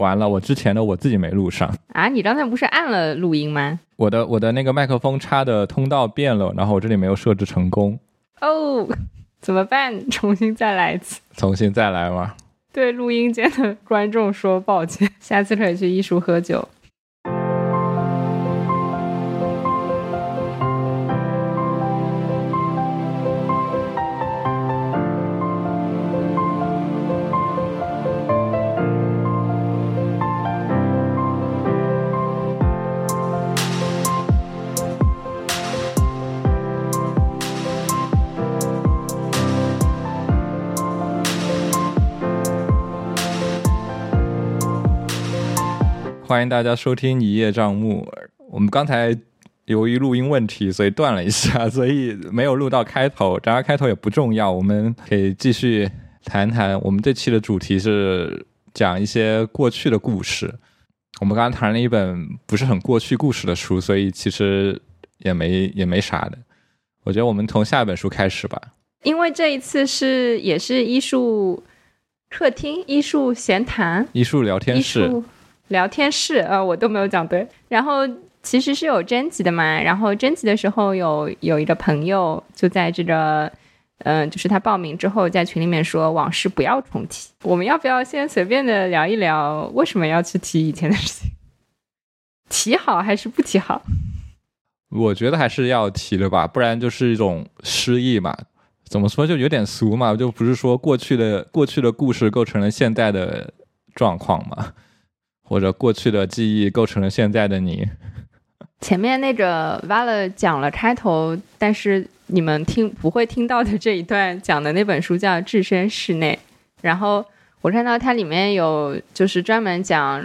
完了，我之前的我自己没录上啊！你刚才不是按了录音吗？我的我的那个麦克风插的通道变了，然后我这里没有设置成功。哦，怎么办？重新再来一次？重新再来吗？对录音间的观众说抱歉，下次可以去艺术喝酒。欢迎大家收听《一叶障目》。我们刚才由于录音问题，所以断了一下，所以没有录到开头。然而开头也不重要，我们可以继续谈谈。我们这期的主题是讲一些过去的故事。我们刚刚谈了一本不是很过去故事的书，所以其实也没也没啥的。我觉得我们从下一本书开始吧。因为这一次是也是艺术客厅、艺术闲谈、艺术聊天室。聊天室，呃，我都没有讲对。然后其实是有征集的嘛，然后征集的时候有有一个朋友就在这个，嗯，就是他报名之后在群里面说往事不要重提。我们要不要先随便的聊一聊为什么要去提以前的事情？提好还是不提好？我觉得还是要提的吧，不然就是一种失忆嘛。怎么说就有点俗嘛，就不是说过去的过去的故事构成了现在的状况嘛。或者过去的记忆构成了现在的你。前面那个 Val 讲了开头，但是你们听不会听到的这一段讲的那本书叫《置身事内》，然后我看到它里面有就是专门讲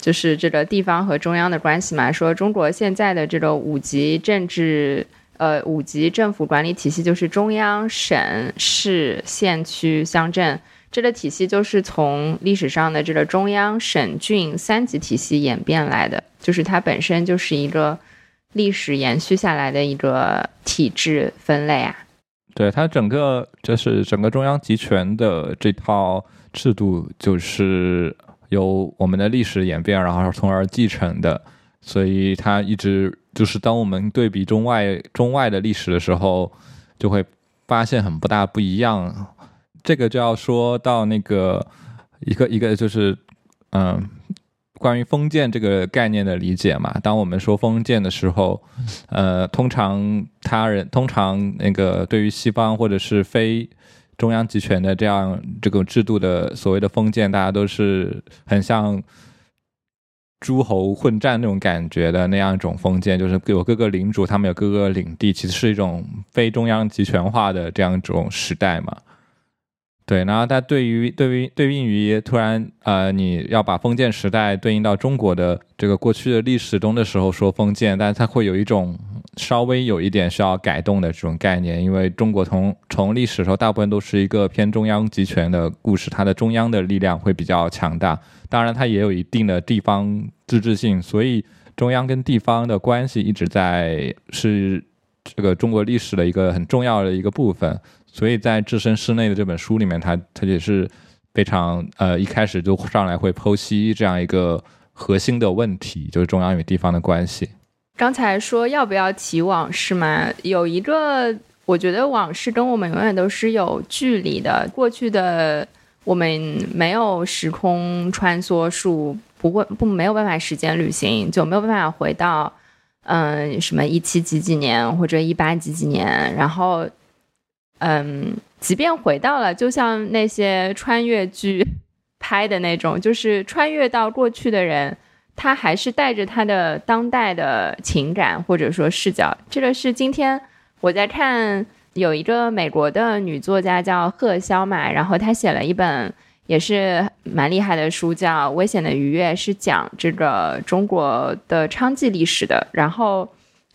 就是这个地方和中央的关系嘛，说中国现在的这个五级政治呃五级政府管理体系就是中央、省、市、县、区、乡镇。这个体系就是从历史上的这个中央、省、郡三级体系演变来的，就是它本身就是一个历史延续下来的一个体制分类啊。对，它整个就是整个中央集权的这套制度，就是由我们的历史演变，然后从而继承的。所以它一直就是当我们对比中外中外的历史的时候，就会发现很不大不一样。这个就要说到那个一个一个就是，嗯，关于封建这个概念的理解嘛。当我们说封建的时候，呃，通常他人通常那个对于西方或者是非中央集权的这样这个制度的所谓的封建，大家都是很像诸侯混战那种感觉的那样一种封建，就是有各个领主，他们有各个领地，其实是一种非中央集权化的这样一种时代嘛。对，然后它对于对于对应于突然呃你要把封建时代对应到中国的这个过去的历史中的时候说封建，但是它会有一种稍微有一点需要改动的这种概念，因为中国从从历史时候大部分都是一个偏中央集权的故事，它的中央的力量会比较强大，当然它也有一定的地方自治性，所以中央跟地方的关系一直在是这个中国历史的一个很重要的一个部分。所以在置身事内的这本书里面，他他也是非常呃一开始就上来会剖析这样一个核心的问题，就是中央与地方的关系。刚才说要不要提往事嘛？有一个，我觉得往事跟我们永远都是有距离的。过去的我们没有时空穿梭术，不会不没有办法时间旅行，就没有办法回到嗯什么一七几几年或者一八几几年，然后。嗯，即便回到了，就像那些穿越剧拍的那种，就是穿越到过去的人，他还是带着他的当代的情感或者说视角。这个是今天我在看有一个美国的女作家叫贺潇嘛，然后她写了一本也是蛮厉害的书，叫《危险的愉悦》，是讲这个中国的娼妓历史的，然后。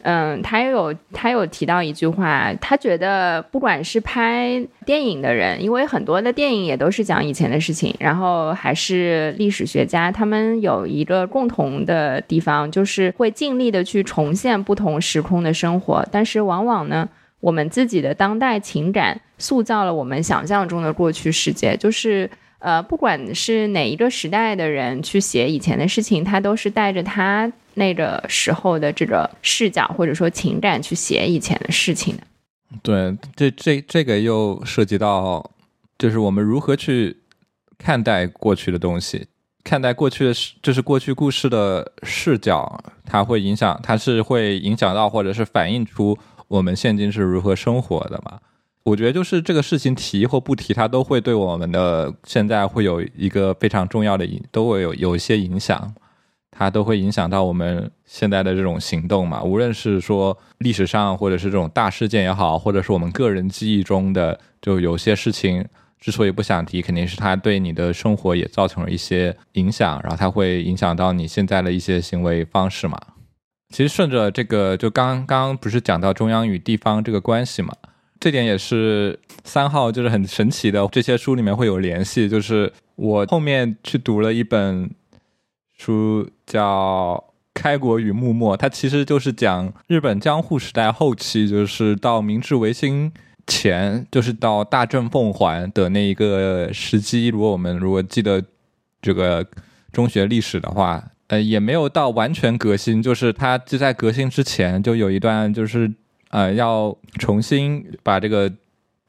嗯，他有他有提到一句话，他觉得不管是拍电影的人，因为很多的电影也都是讲以前的事情，然后还是历史学家，他们有一个共同的地方，就是会尽力的去重现不同时空的生活，但是往往呢，我们自己的当代情感塑造了我们想象中的过去世界，就是呃，不管是哪一个时代的人去写以前的事情，他都是带着他那个时候的这个视角或者说情感去写以前的事情。对，这这这个又涉及到，就是我们如何去看待过去的东西，看待过去的，就是过去故事的视角，它会影响，它是会影响到或者是反映出我们现今是如何生活的嘛？我觉得就是这个事情提或不提，它都会对我们的现在会有一个非常重要的影，都会有有一些影响，它都会影响到我们现在的这种行动嘛。无论是说历史上，或者是这种大事件也好，或者是我们个人记忆中的，就有些事情之所以不想提，肯定是它对你的生活也造成了一些影响，然后它会影响到你现在的一些行为方式嘛。其实顺着这个，就刚刚不是讲到中央与地方这个关系嘛。这点也是三号，就是很神奇的。这些书里面会有联系，就是我后面去读了一本书，叫《开国与幕末》，它其实就是讲日本江户时代后期，就是到明治维新前，就是到大政奉还的那一个时期。如果我们如果记得这个中学历史的话，呃，也没有到完全革新，就是它就在革新之前就有一段就是。呃，要重新把这个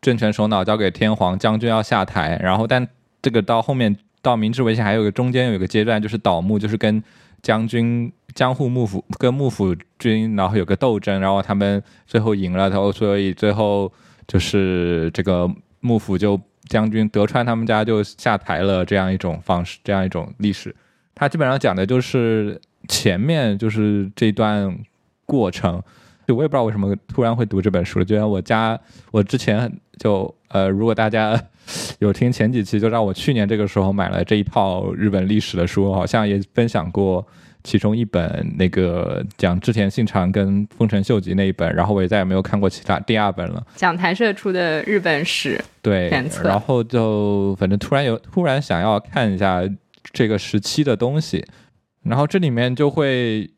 政权首脑交给天皇，将军要下台。然后，但这个到后面到明治维新还有个中间有一个阶段，就是倒幕，就是跟将军江户幕府跟幕府军，然后有个斗争，然后他们最后赢了，然后所以最后就是这个幕府就将军德川他们家就下台了，这样一种方式，这样一种历史。他基本上讲的就是前面就是这段过程。就我也不知道为什么突然会读这本书，就像我家，我之前就呃，如果大家 有听前几期，就让我去年这个时候买了这一套日本历史的书，好像也分享过其中一本那个讲织田信长跟丰臣秀吉那一本，然后我也再也没有看过其他第二本了。讲谈社出的日本史对，然后就反正突然有突然想要看一下这个时期的东西，然后这里面就会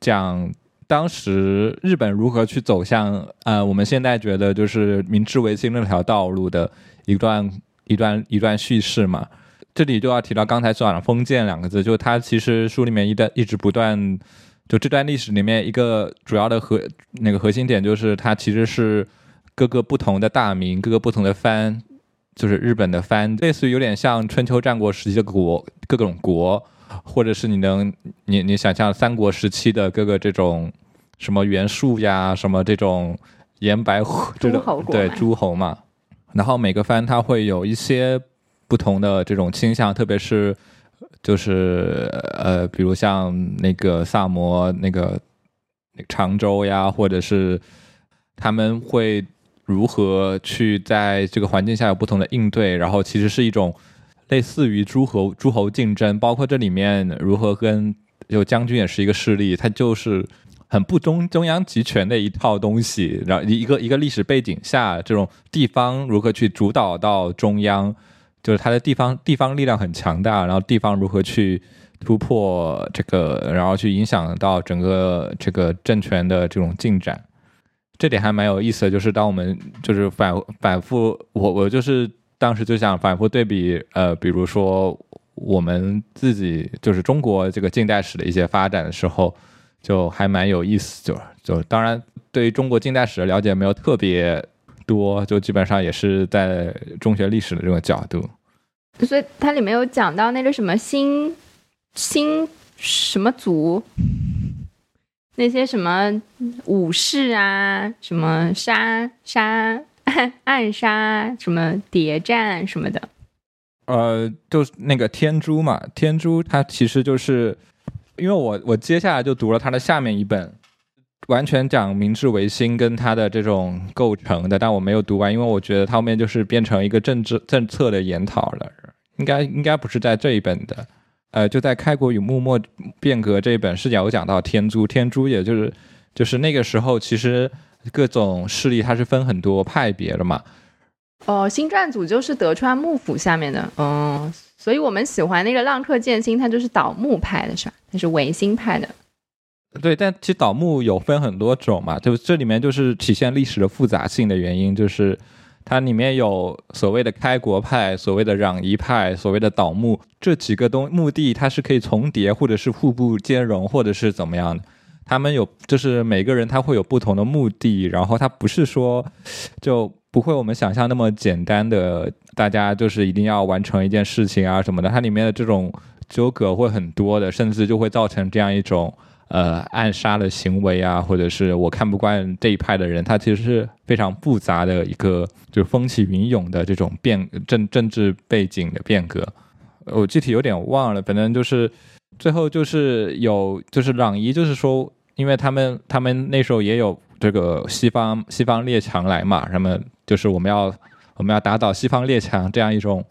讲。当时日本如何去走向呃，我们现在觉得就是明治维新那条道路的一段一段一段叙事嘛？这里就要提到刚才说的“封建”两个字，就它其实书里面一段一直不断，就这段历史里面一个主要的核那个核心点就是它其实是各个不同的大名，各个不同的藩，就是日本的藩，类似于有点像春秋战国时期的国各种国。或者是你能，你你想象三国时期的各个这种什么袁术呀，什么这种颜白虎这种对诸侯嘛，然后每个藩它会有一些不同的这种倾向，特别是就是呃，比如像那个萨摩那个常州呀，或者是他们会如何去在这个环境下有不同的应对，然后其实是一种。类似于诸侯诸侯竞争，包括这里面如何跟有将军也是一个势力，它就是很不中中央集权的一套东西。然后一一个一个历史背景下，这种地方如何去主导到中央，就是它的地方地方力量很强大，然后地方如何去突破这个，然后去影响到整个这个政权的这种进展，这点还蛮有意思的。就是当我们就是反反复，我我就是。当时就想反复对比，呃，比如说我们自己就是中国这个近代史的一些发展的时候，就还蛮有意思。就就当然对于中国近代史的了解没有特别多，就基本上也是在中学历史的这种角度。所以它里面有讲到那个什么新新什么族，那些什么武士啊，什么杀杀。暗杀什么谍战什么的，呃，就是那个天珠嘛，天珠它其实就是，因为我我接下来就读了他的下面一本，完全讲明治维新跟他的这种构成的，但我没有读完，因为我觉得他后面就是变成一个政治政策的研讨了，应该应该不是在这一本的，呃，就在开国与幕末变革这一本是有讲到天珠，天珠也就是就是那个时候其实。各种势力它是分很多派别的嘛？哦，新撰组就是德川幕府下面的，嗯，所以我们喜欢那个浪客剑心，他就是倒幕派的是吧？他是维新派的。对，但其实倒幕有分很多种嘛，就这里面就是体现历史的复杂性的原因，就是它里面有所谓的开国派、所谓的攘夷派、所谓的倒幕这几个东目的，它是可以重叠，或者是互不兼容，或者是怎么样的。他们有，就是每个人他会有不同的目的，然后他不是说就不会我们想象那么简单的，大家就是一定要完成一件事情啊什么的。它里面的这种纠葛会很多的，甚至就会造成这样一种呃暗杀的行为啊，或者是我看不惯这一派的人，他其实是非常复杂的一个就风起云涌的这种变政政治背景的变革。我具体有点忘了，反正就是最后就是有就是攘夷，就是说。因为他们他们那时候也有这个西方西方列强来嘛，那么就是我们要我们要打倒西方列强这样一种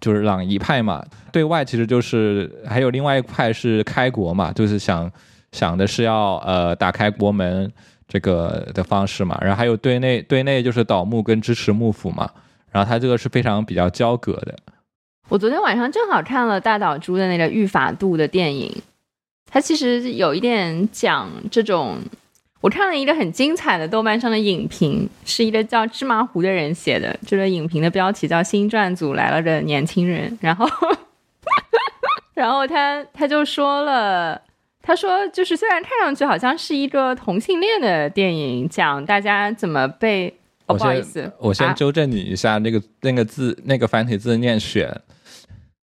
就是攘夷派嘛，对外其实就是还有另外一派是开国嘛，就是想想的是要呃打开国门这个的方式嘛，然后还有对内对内就是倒幕跟支持幕府嘛，然后他这个是非常比较交割的。我昨天晚上正好看了大岛渚的那个《御法度》的电影。他其实有一点讲这种，我看了一个很精彩的豆瓣上的影评，是一个叫芝麻糊的人写的。这个影评的标题叫《新撰组来了的年轻人》，然后，然后他他就说了，他说就是虽然看上去好像是一个同性恋的电影，讲大家怎么被……哦，不好意思，我先纠正你一下，那个那个字那个繁体字念选。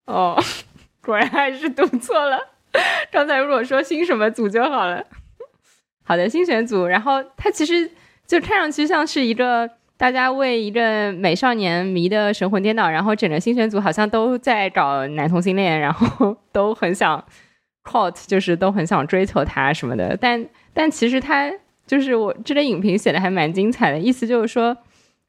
哦，果然还是读错了。刚才如果说新什么组就好了，好的新选组，然后它其实就看上去像是一个大家为一个美少年迷的神魂颠倒，然后整个新选组好像都在搞男同性恋，然后都很想 caught，就是都很想追求他什么的，但但其实他就是我这个影评写的还蛮精彩的，意思就是说，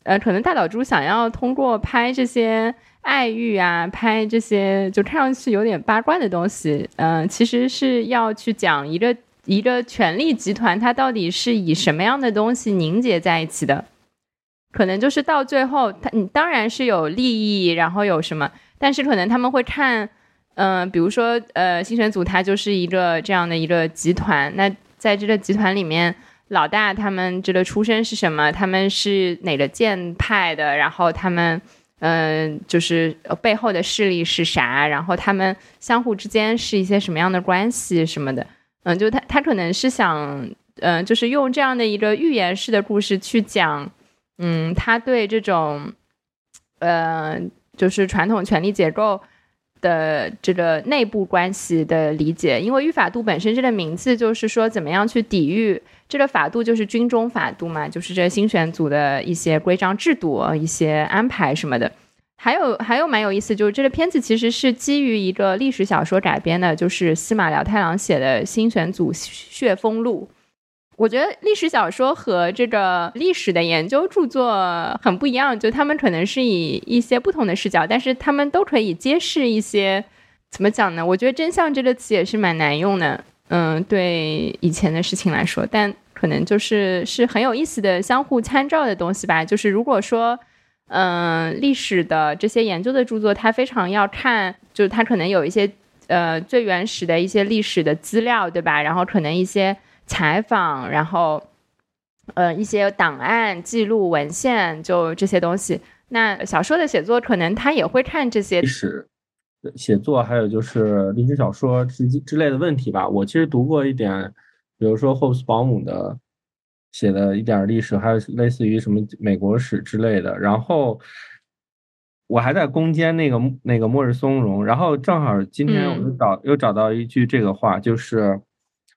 呃，可能大岛猪想要通过拍这些。爱欲啊，拍这些就看上去有点八卦的东西，嗯，其实是要去讲一个一个权力集团，它到底是以什么样的东西凝结在一起的？可能就是到最后，它你当然是有利益，然后有什么，但是可能他们会看，嗯，比如说，呃，新选组它就是一个这样的一个集团，那在这个集团里面，老大他们这个出身是什么？他们是哪个剑派的？然后他们。嗯，就是背后的势力是啥，然后他们相互之间是一些什么样的关系什么的。嗯，就他他可能是想，嗯，就是用这样的一个寓言式的故事去讲，嗯，他对这种，呃，就是传统权力结构。的这个内部关系的理解，因为御法度本身这个名字就是说怎么样去抵御这个法度，就是军中法度嘛，就是这新选组的一些规章制度、一些安排什么的。还有还有蛮有意思，就是这个片子其实是基于一个历史小说改编的，就是司马辽太郎写的《新选组血风录》。我觉得历史小说和这个历史的研究著作很不一样，就他们可能是以一些不同的视角，但是他们都可以揭示一些怎么讲呢？我觉得“真相”这个词也是蛮难用的，嗯，对以前的事情来说，但可能就是是很有意思的相互参照的东西吧。就是如果说，嗯，历史的这些研究的著作，它非常要看，就是它可能有一些呃最原始的一些历史的资料，对吧？然后可能一些。采访，然后，呃，一些档案、记录、文献，就这些东西。那小说的写作，可能他也会看这些历史写作，还有就是历史小说之之类的问题吧。我其实读过一点，比如说霍布斯保姆的写的一点历史，还有类似于什么美国史之类的。然后我还在攻坚那个那个末日松茸，然后正好今天我又找又找到一句这个话，就是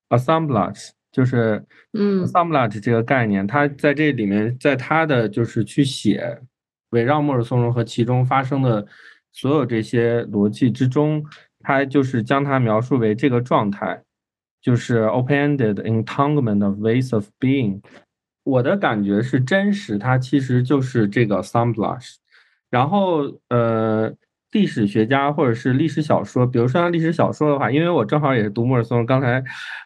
assemblage。就是，嗯，assemblage 这个概念，它在这里面，在它的就是去写围绕末日松茸和其中发生的所有这些逻辑之中，它就是将它描述为这个状态，就是 open-ended entanglement of ways of being。我的感觉是真实，它其实就是这个 assemblage。然后，呃。历史学家或者是历史小说，比如说像历史小说的话，因为我正好也是读莫尔松。刚才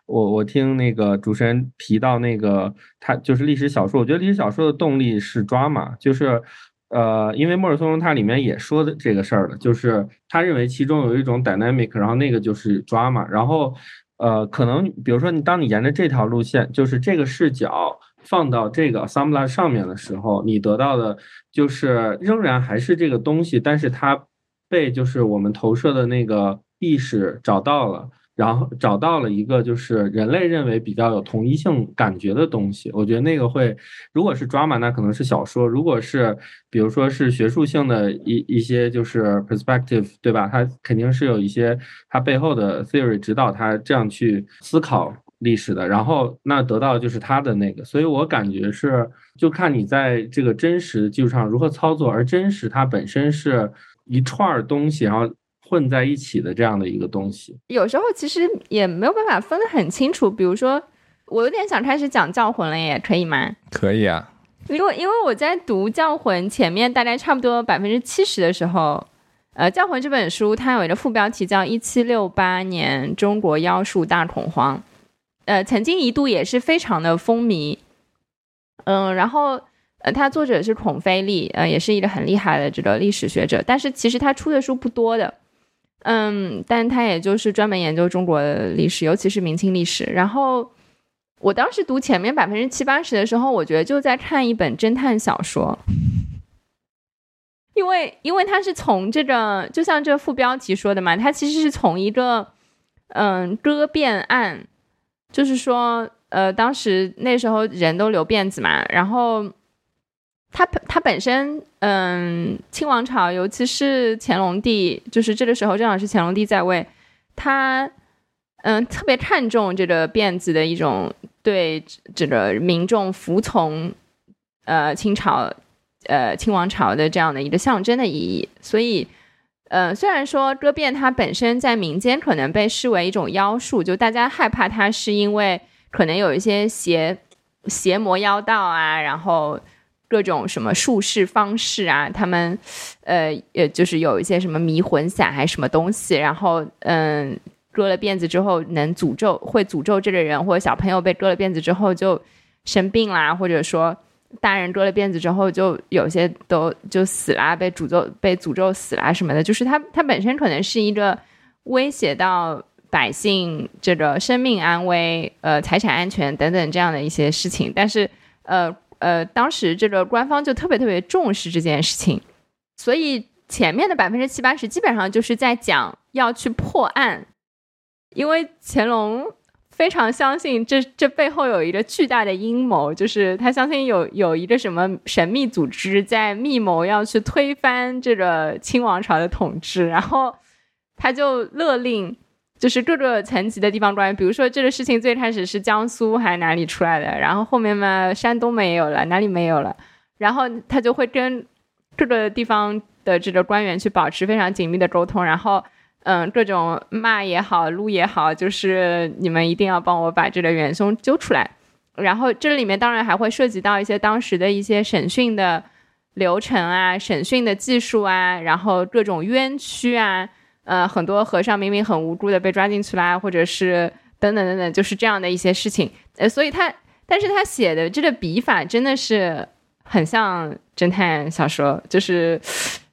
我我听那个主持人提到那个，他就是历史小说。我觉得历史小说的动力是抓马，就是呃，因为莫尔松他里面也说的这个事儿了，就是他认为其中有一种 dynamic，然后那个就是抓马。然后呃，可能比如说你当你沿着这条路线，就是这个视角放到这个 Samla 上面的时候，你得到的就是仍然还是这个东西，但是它被就是我们投射的那个意识找到了。然后找到了一个就是人类认为比较有同一性感觉的东西，我觉得那个会，如果是 drama，那可能是小说；如果是比如说是学术性的一一些就是 perspective，对吧？它肯定是有一些它背后的 theory 指导它这样去思考历史的。然后那得到就是它的那个，所以我感觉是就看你在这个真实基础上如何操作，而真实它本身是一串东西，然后。混在一起的这样的一个东西，有时候其实也没有办法分得很清楚。比如说，我有点想开始讲《教魂》了，耶，可以吗？可以啊。因为因为我在读《教魂》前面大概差不多百分之七十的时候，呃，《教魂》这本书它有一个副标题叫《一七六八年中国妖术大恐慌》，呃，曾经一度也是非常的风靡。嗯，然后。呃，它作者是孔飞利，呃，也是一个很厉害的这个历史学者，但是其实他出的书不多的，嗯，但他也就是专门研究中国的历史，尤其是明清历史。然后我当时读前面百分之七八十的时候，我觉得就在看一本侦探小说，因为因为他是从这个，就像这副标题说的嘛，他其实是从一个嗯割辫案，就是说，呃，当时那时候人都留辫子嘛，然后。他他本身，嗯，清王朝，尤其是乾隆帝，就是这个时候正好是乾隆帝在位，他，嗯，特别看重这个辫子的一种对这个民众服从，呃，清朝，呃，清王朝的这样的一个象征的意义。所以，呃，虽然说割辫它本身在民间可能被视为一种妖术，就大家害怕它是因为可能有一些邪邪魔妖道啊，然后。各种什么术式方式啊，他们，呃，呃，就是有一些什么迷魂散还是什么东西，然后，嗯，割了辫子之后能诅咒，会诅咒这个人，或者小朋友被割了辫子之后就生病啦，或者说大人割了辫子之后就有些都就死啦，被诅咒被诅咒死啦什么的，就是它它本身可能是一个威胁到百姓这个生命安危、呃财产安全等等这样的一些事情，但是，呃。呃，当时这个官方就特别特别重视这件事情，所以前面的百分之七八十基本上就是在讲要去破案，因为乾隆非常相信这这背后有一个巨大的阴谋，就是他相信有有一个什么神秘组织在密谋要去推翻这个清王朝的统治，然后他就勒令。就是各个层级的地方官员，比如说这个事情最开始是江苏还是哪里出来的，然后后面嘛山东没有了，哪里没有了，然后他就会跟各个地方的这个官员去保持非常紧密的沟通，然后嗯各种骂也好，撸也好，就是你们一定要帮我把这个元凶揪出来，然后这里面当然还会涉及到一些当时的一些审讯的流程啊，审讯的技术啊，然后各种冤屈啊。呃，很多和尚明明很无辜的被抓进去啦，或者是等等等等，就是这样的一些事情。呃，所以他，但是他写的这个笔法真的是很像侦探小说，就是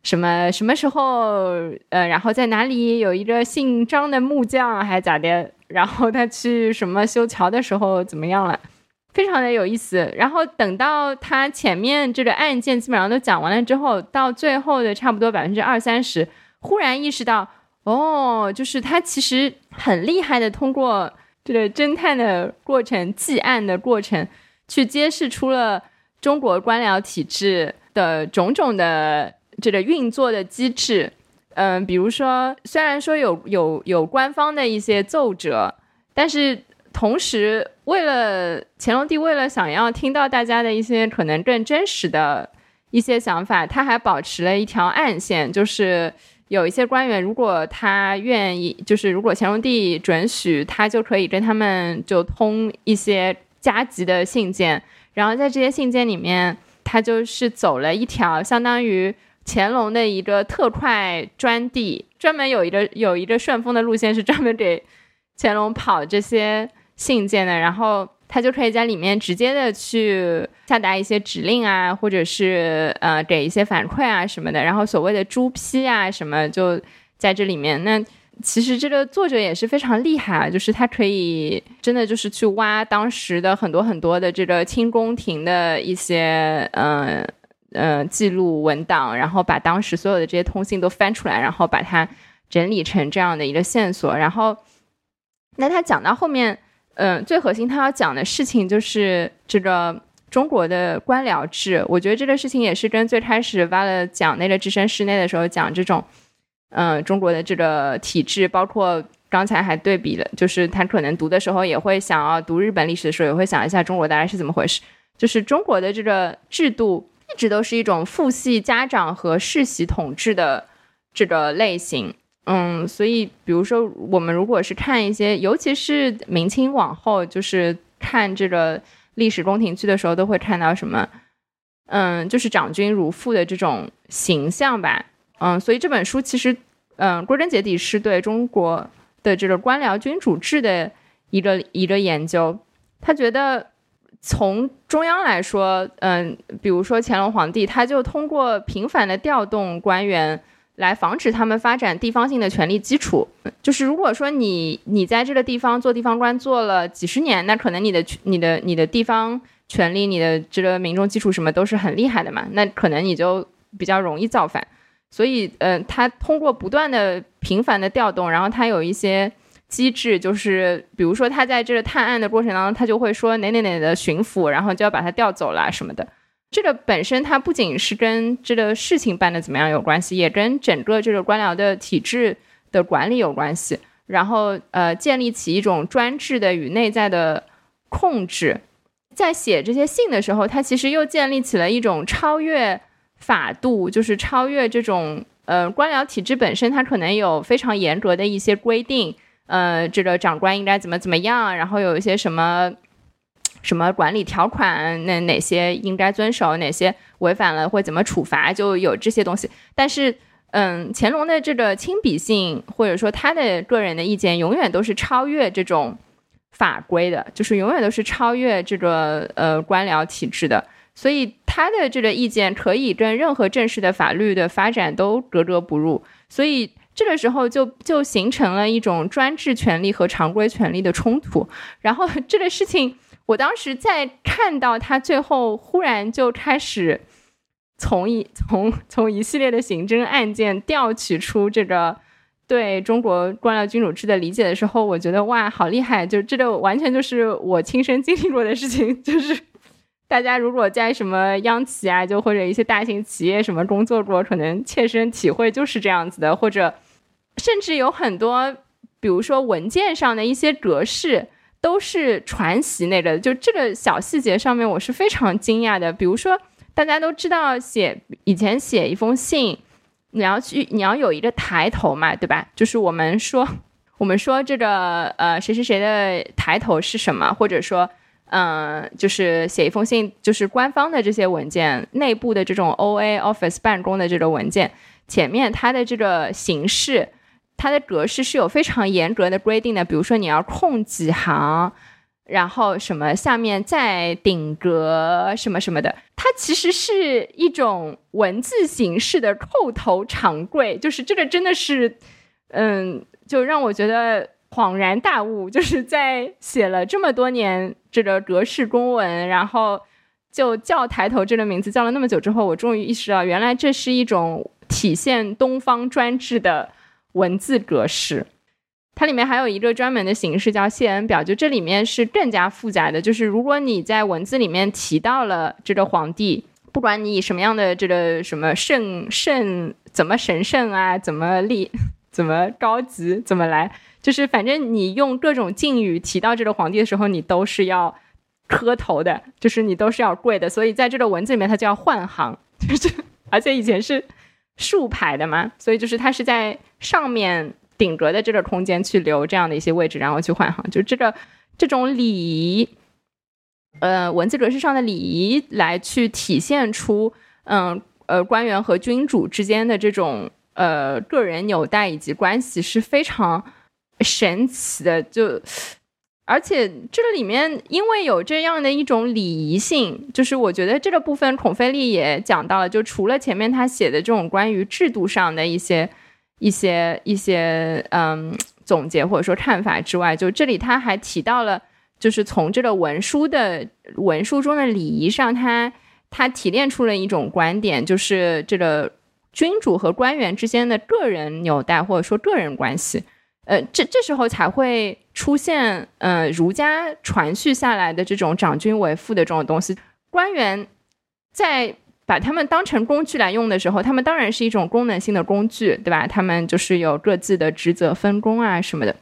什么 什么时候，呃，然后在哪里有一个姓张的木匠还咋的，然后他去什么修桥的时候怎么样了，非常的有意思。然后等到他前面这个案件基本上都讲完了之后，到最后的差不多百分之二三十，忽然意识到。哦，就是他其实很厉害的，通过这个侦探的过程、记案的过程，去揭示出了中国官僚体制的种种的这个运作的机制。嗯，比如说，虽然说有有有官方的一些奏折，但是同时，为了乾隆帝为了想要听到大家的一些可能更真实的一些想法，他还保持了一条暗线，就是。有一些官员，如果他愿意，就是如果乾隆帝准许，他就可以跟他们就通一些加急的信件。然后在这些信件里面，他就是走了一条相当于乾隆的一个特快专递，专门有一个有一个顺丰的路线，是专门给乾隆跑这些信件的。然后。他就可以在里面直接的去下达一些指令啊，或者是呃给一些反馈啊什么的。然后所谓的朱批啊什么就在这里面。那其实这个作者也是非常厉害啊，就是他可以真的就是去挖当时的很多很多的这个清宫廷的一些嗯呃记录文档，然后把当时所有的这些通信都翻出来，然后把它整理成这样的一个线索。然后，那他讲到后面，嗯，最核心他要讲的事情就是这个中国的官僚制。我觉得这个事情也是跟最开始挖了讲那个置身事内的时候讲这种。嗯，中国的这个体制，包括刚才还对比了，就是他可能读的时候也会想要读日本历史的时候，也会想一下中国大概是怎么回事。就是中国的这个制度一直都是一种父系家长和世袭统治的这个类型。嗯，所以比如说我们如果是看一些，尤其是明清往后，就是看这个历史宫廷剧的时候，都会看到什么？嗯，就是长君如父的这种形象吧。嗯，所以这本书其实，嗯，归根结底是对中国的这个官僚君主制的一个一个研究。他觉得从中央来说，嗯，比如说乾隆皇帝，他就通过频繁的调动官员来防止他们发展地方性的权力基础。就是如果说你你在这个地方做地方官做了几十年，那可能你的你的你的地方权力、你的这个民众基础什么都是很厉害的嘛，那可能你就比较容易造反。所以，呃，他通过不断的频繁的调动，然后他有一些机制，就是比如说他在这个探案的过程当中，他就会说哪哪哪的巡抚，然后就要把他调走了什么的。这个本身它不仅是跟这个事情办的怎么样有关系，也跟整个这个官僚的体制的管理有关系。然后，呃，建立起一种专制的与内在的控制。在写这些信的时候，他其实又建立起了一种超越。法度就是超越这种呃官僚体制本身，它可能有非常严格的一些规定，呃，这个长官应该怎么怎么样，然后有一些什么什么管理条款，那哪些应该遵守，哪些违反了会怎么处罚，就有这些东西。但是，嗯，乾隆的这个亲笔信或者说他的个人的意见，永远都是超越这种法规的，就是永远都是超越这个呃官僚体制的。所以他的这个意见可以跟任何正式的法律的发展都格格不入，所以这个时候就就形成了一种专制权力和常规权力的冲突。然后这个事情，我当时在看到他最后忽然就开始从一从从一系列的刑侦案件调取出这个对中国官僚君主制的理解的时候，我觉得哇，好厉害！就这个完全就是我亲身经历过的事情，就是。大家如果在什么央企啊，就或者一些大型企业什么工作过，可能切身体会就是这样子的，或者甚至有很多，比如说文件上的一些格式都是传习那个，就这个小细节上面我是非常惊讶的。比如说大家都知道写以前写一封信，你要去你要有一个抬头嘛，对吧？就是我们说 我们说这个呃谁谁谁的抬头是什么，或者说。嗯，就是写一封信，就是官方的这些文件内部的这种 O A Office 办公的这个文件，前面它的这个形式，它的格式是有非常严格的规定的。比如说你要空几行，然后什么下面再顶格什么什么的，它其实是一种文字形式的扣头长柜，就是这个真的是，嗯，就让我觉得。恍然大悟，就是在写了这么多年这个格式公文，然后就叫抬头这个名字叫了那么久之后，我终于意识到，原来这是一种体现东方专制的文字格式。它里面还有一个专门的形式叫谢恩表，就这里面是更加复杂的。就是如果你在文字里面提到了这个皇帝，不管你以什么样的这个什么圣圣怎么神圣啊，怎么立，怎么高级，怎么来。就是反正你用各种敬语提到这个皇帝的时候，你都是要磕头的，就是你都是要跪的。所以在这个文字里面，它就要换行，就是而且以前是竖排的嘛，所以就是它是在上面顶格的这个空间去留这样的一些位置，然后去换行，就这个这种礼仪，呃，文字格式上的礼仪来去体现出，嗯呃，官员和君主之间的这种呃个人纽带以及关系是非常。神奇的，就而且这个里面因为有这样的一种礼仪性，就是我觉得这个部分孔飞利也讲到了，就除了前面他写的这种关于制度上的一些一些一些嗯总结或者说看法之外，就这里他还提到了，就是从这个文书的文书中的礼仪上，他他提炼出了一种观点，就是这个君主和官员之间的个人纽带或者说个人关系，呃，这这时候才会出现呃儒家传续下来的这种长君为父的这种东西，官员在。把他们当成工具来用的时候，他们当然是一种功能性的工具，对吧？他们就是有各自的职责分工啊什么的。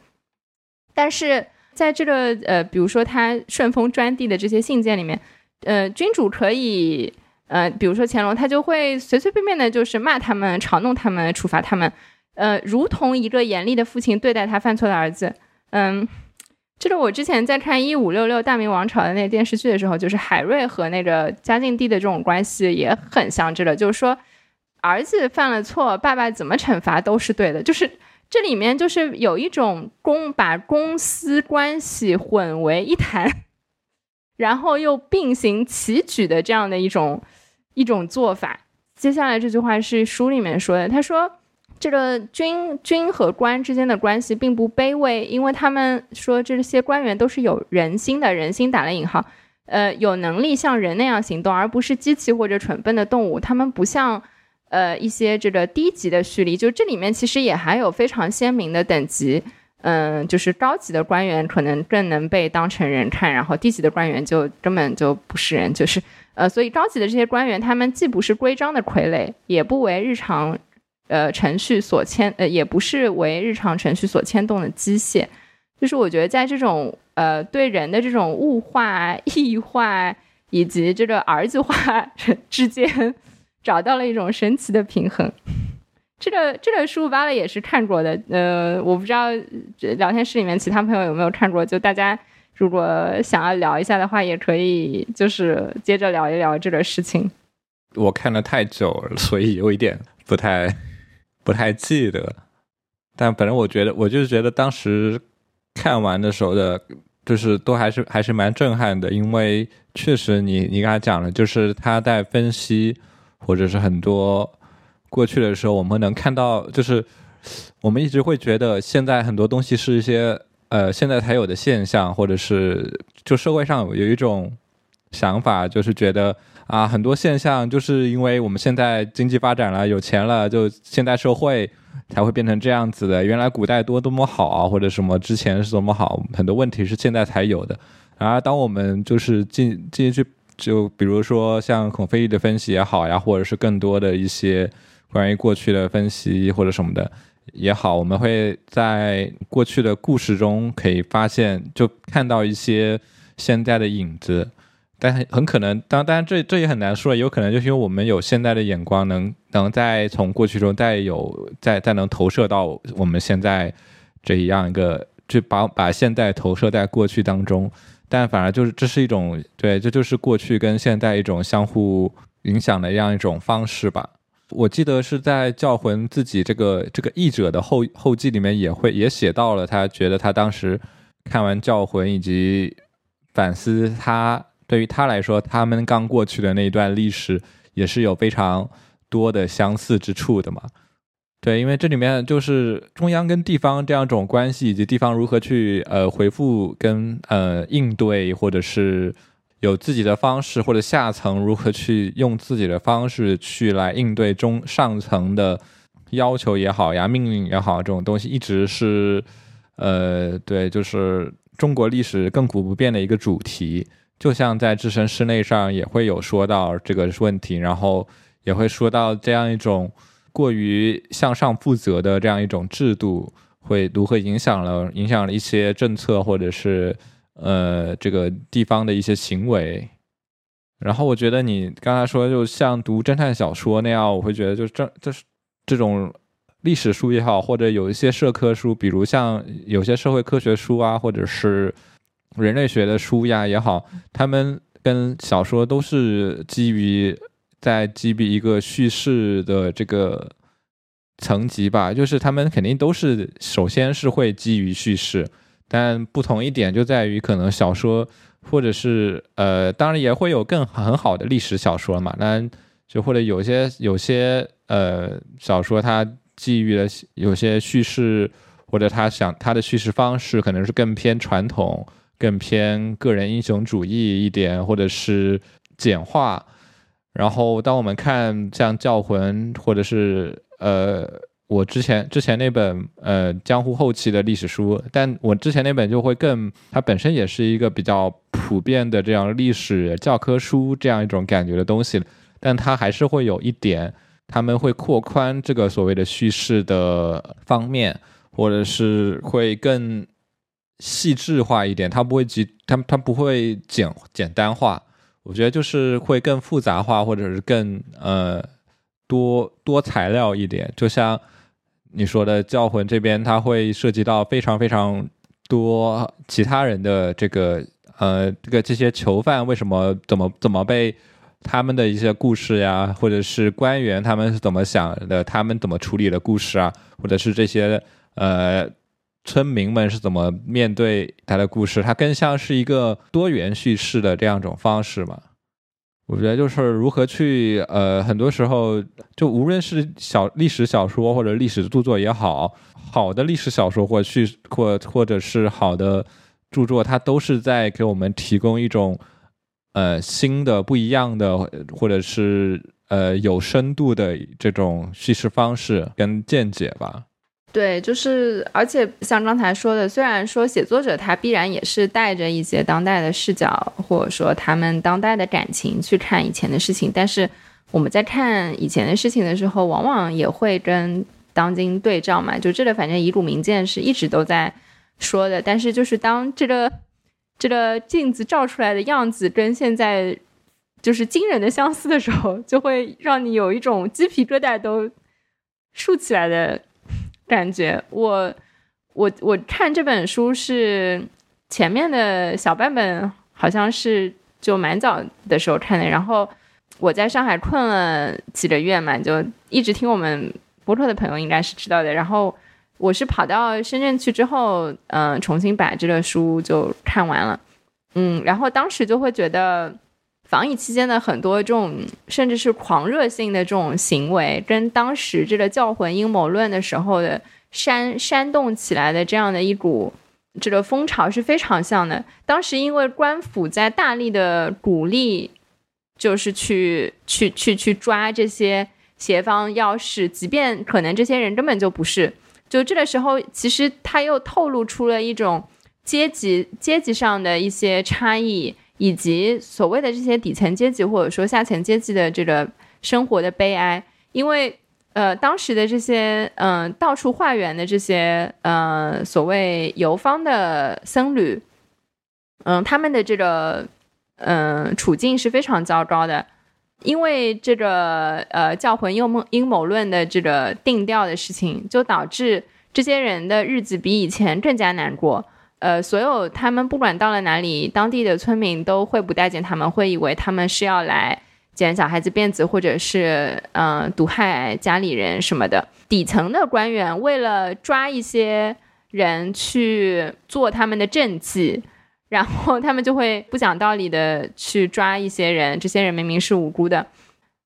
但是在这个呃，比如说他顺丰专递的这些信件里面，呃，君主可以呃，比如说乾隆，他就会随随便便的，就是骂他们、嘲弄他们、处罚他们，呃，如同一个严厉的父亲对待他犯错的儿子，嗯。这个我之前在看《一五六六大明王朝》的那个电视剧的时候，就是海瑞和那个嘉靖帝的这种关系也很像这个，就是说儿子犯了错，爸爸怎么惩罚都是对的。就是这里面就是有一种公把公私关系混为一谈，然后又并行齐举的这样的一种一种做法。接下来这句话是书里面说的，他说。这个君君和官之间的关系并不卑微，因为他们说这些官员都是有人心的，人心打了引号，呃，有能力像人那样行动，而不是机器或者蠢笨的动物。他们不像呃一些这个低级的蓄力，就这里面其实也还有非常鲜明的等级，嗯，就是高级的官员可能更能被当成人看，然后低级的官员就根本就不是人，就是呃，所以高级的这些官员，他们既不是规章的傀儡，也不为日常。呃，程序所牵，呃，也不是为日常程序所牵动的机械，就是我觉得在这种呃对人的这种物化、异化以及这个儿子化之间，找到了一种神奇的平衡。这个这个书巴了也是看过的，呃，我不知道聊天室里面其他朋友有没有看过，就大家如果想要聊一下的话，也可以就是接着聊一聊这个事情。我看了太久了，所以有一点不太。不太记得，但反正我觉得，我就是觉得当时看完的时候的，就是都还是还是蛮震撼的，因为确实你你刚才讲了，就是他在分析或者是很多过去的时候，我们能看到，就是我们一直会觉得现在很多东西是一些呃现在才有的现象，或者是就社会上有一种想法，就是觉得。啊，很多现象就是因为我们现在经济发展了，有钱了，就现代社会才会变成这样子的。原来古代多多么好啊，或者什么之前是多么好，很多问题是现在才有的。然而，当我们就是进进去，就比如说像孔飞利的分析也好呀，或者是更多的一些关于过去的分析或者什么的也好，我们会在过去的故事中可以发现，就看到一些现在的影子。但很很可能，当当然这这也很难说，有可能就是因为我们有现在的眼光，能能在从过去中再有再再能投射到我们现在这一样一个，就把把现在投射在过去当中。但反而就是这是一种对，这就是过去跟现在一种相互影响的这样一种方式吧。我记得是在教魂自己这个这个译者的后后记里面也会也写到了，他觉得他当时看完教魂以及反思他。对于他来说，他们刚过去的那一段历史也是有非常多的相似之处的嘛。对，因为这里面就是中央跟地方这样一种关系，以及地方如何去呃回复跟呃应对，或者是有自己的方式，或者下层如何去用自己的方式去来应对中上层的要求也好呀，命令也好，这种东西一直是呃对，就是中国历史亘古不变的一个主题。就像在置身事内上也会有说到这个问题，然后也会说到这样一种过于向上负责的这样一种制度会如何影响了影响了一些政策或者是呃这个地方的一些行为。然后我觉得你刚才说就像读侦探小说那样，我会觉得就这这是这种历史书也好，或者有一些社科书，比如像有些社会科学书啊，或者是。人类学的书呀也好，他们跟小说都是基于在基于一个叙事的这个层级吧，就是他们肯定都是首先是会基于叙事，但不同一点就在于可能小说或者是呃，当然也会有更很好的历史小说嘛，那就或者有些有些呃小说它基于了有些叙事，或者他想他的叙事方式可能是更偏传统、更偏个人英雄主义一点，或者是简化。然后当我们看像《教魂》或者是呃。我之前之前那本呃江湖后期的历史书，但我之前那本就会更，它本身也是一个比较普遍的这样历史教科书这样一种感觉的东西，但它还是会有一点，他们会扩宽这个所谓的叙事的方面，或者是会更细致化一点，它不会极，它它不会简简单化，我觉得就是会更复杂化，或者是更呃多多材料一点，就像。你说的教魂这边，它会涉及到非常非常多其他人的这个呃，这个这些囚犯为什么怎么怎么被他们的一些故事呀，或者是官员他们是怎么想的，他们怎么处理的故事啊，或者是这些呃村民们是怎么面对他的故事，它更像是一个多元叙事的这样一种方式嘛。我觉得就是如何去呃，很多时候就无论是小历史小说或者历史著作也好，好的历史小说或叙或或者是好的著作，它都是在给我们提供一种呃新的不一样的或者是呃有深度的这种叙事方式跟见解吧。对，就是，而且像刚才说的，虽然说写作者他必然也是带着一些当代的视角，或者说他们当代的感情去看以前的事情，但是我们在看以前的事情的时候，往往也会跟当今对照嘛。就这个，反正遗骨明鉴是一直都在说的，但是就是当这个这个镜子照出来的样子跟现在就是惊人的相似的时候，就会让你有一种鸡皮疙瘩都竖起来的。感觉我我我看这本书是前面的小半本，好像是就蛮早的时候看的。然后我在上海困了几个月嘛，就一直听我们播客的朋友应该是知道的。然后我是跑到深圳去之后，嗯，重新把这个书就看完了，嗯，然后当时就会觉得。防疫期间的很多这种甚至是狂热性的这种行为，跟当时这个教魂阴谋论的时候的煽煽动起来的这样的一股这个风潮是非常像的。当时因为官府在大力的鼓励，就是去去去去抓这些协方要事，即便可能这些人根本就不是。就这个时候，其实他又透露出了一种阶级阶级上的一些差异。以及所谓的这些底层阶级或者说下层阶级的这个生活的悲哀，因为呃当时的这些嗯到处化缘的这些呃所谓游方的僧侣，嗯他们的这个嗯处境是非常糟糕的，因为这个呃教魂阴谋阴谋论的这个定调的事情，就导致这些人的日子比以前更加难过。呃，所有他们不管到了哪里，当地的村民都会不待见他们，会以为他们是要来剪小孩子辫子，或者是嗯毒害家里人什么的。底层的官员为了抓一些人去做他们的政绩，然后他们就会不讲道理的去抓一些人，这些人明明是无辜的。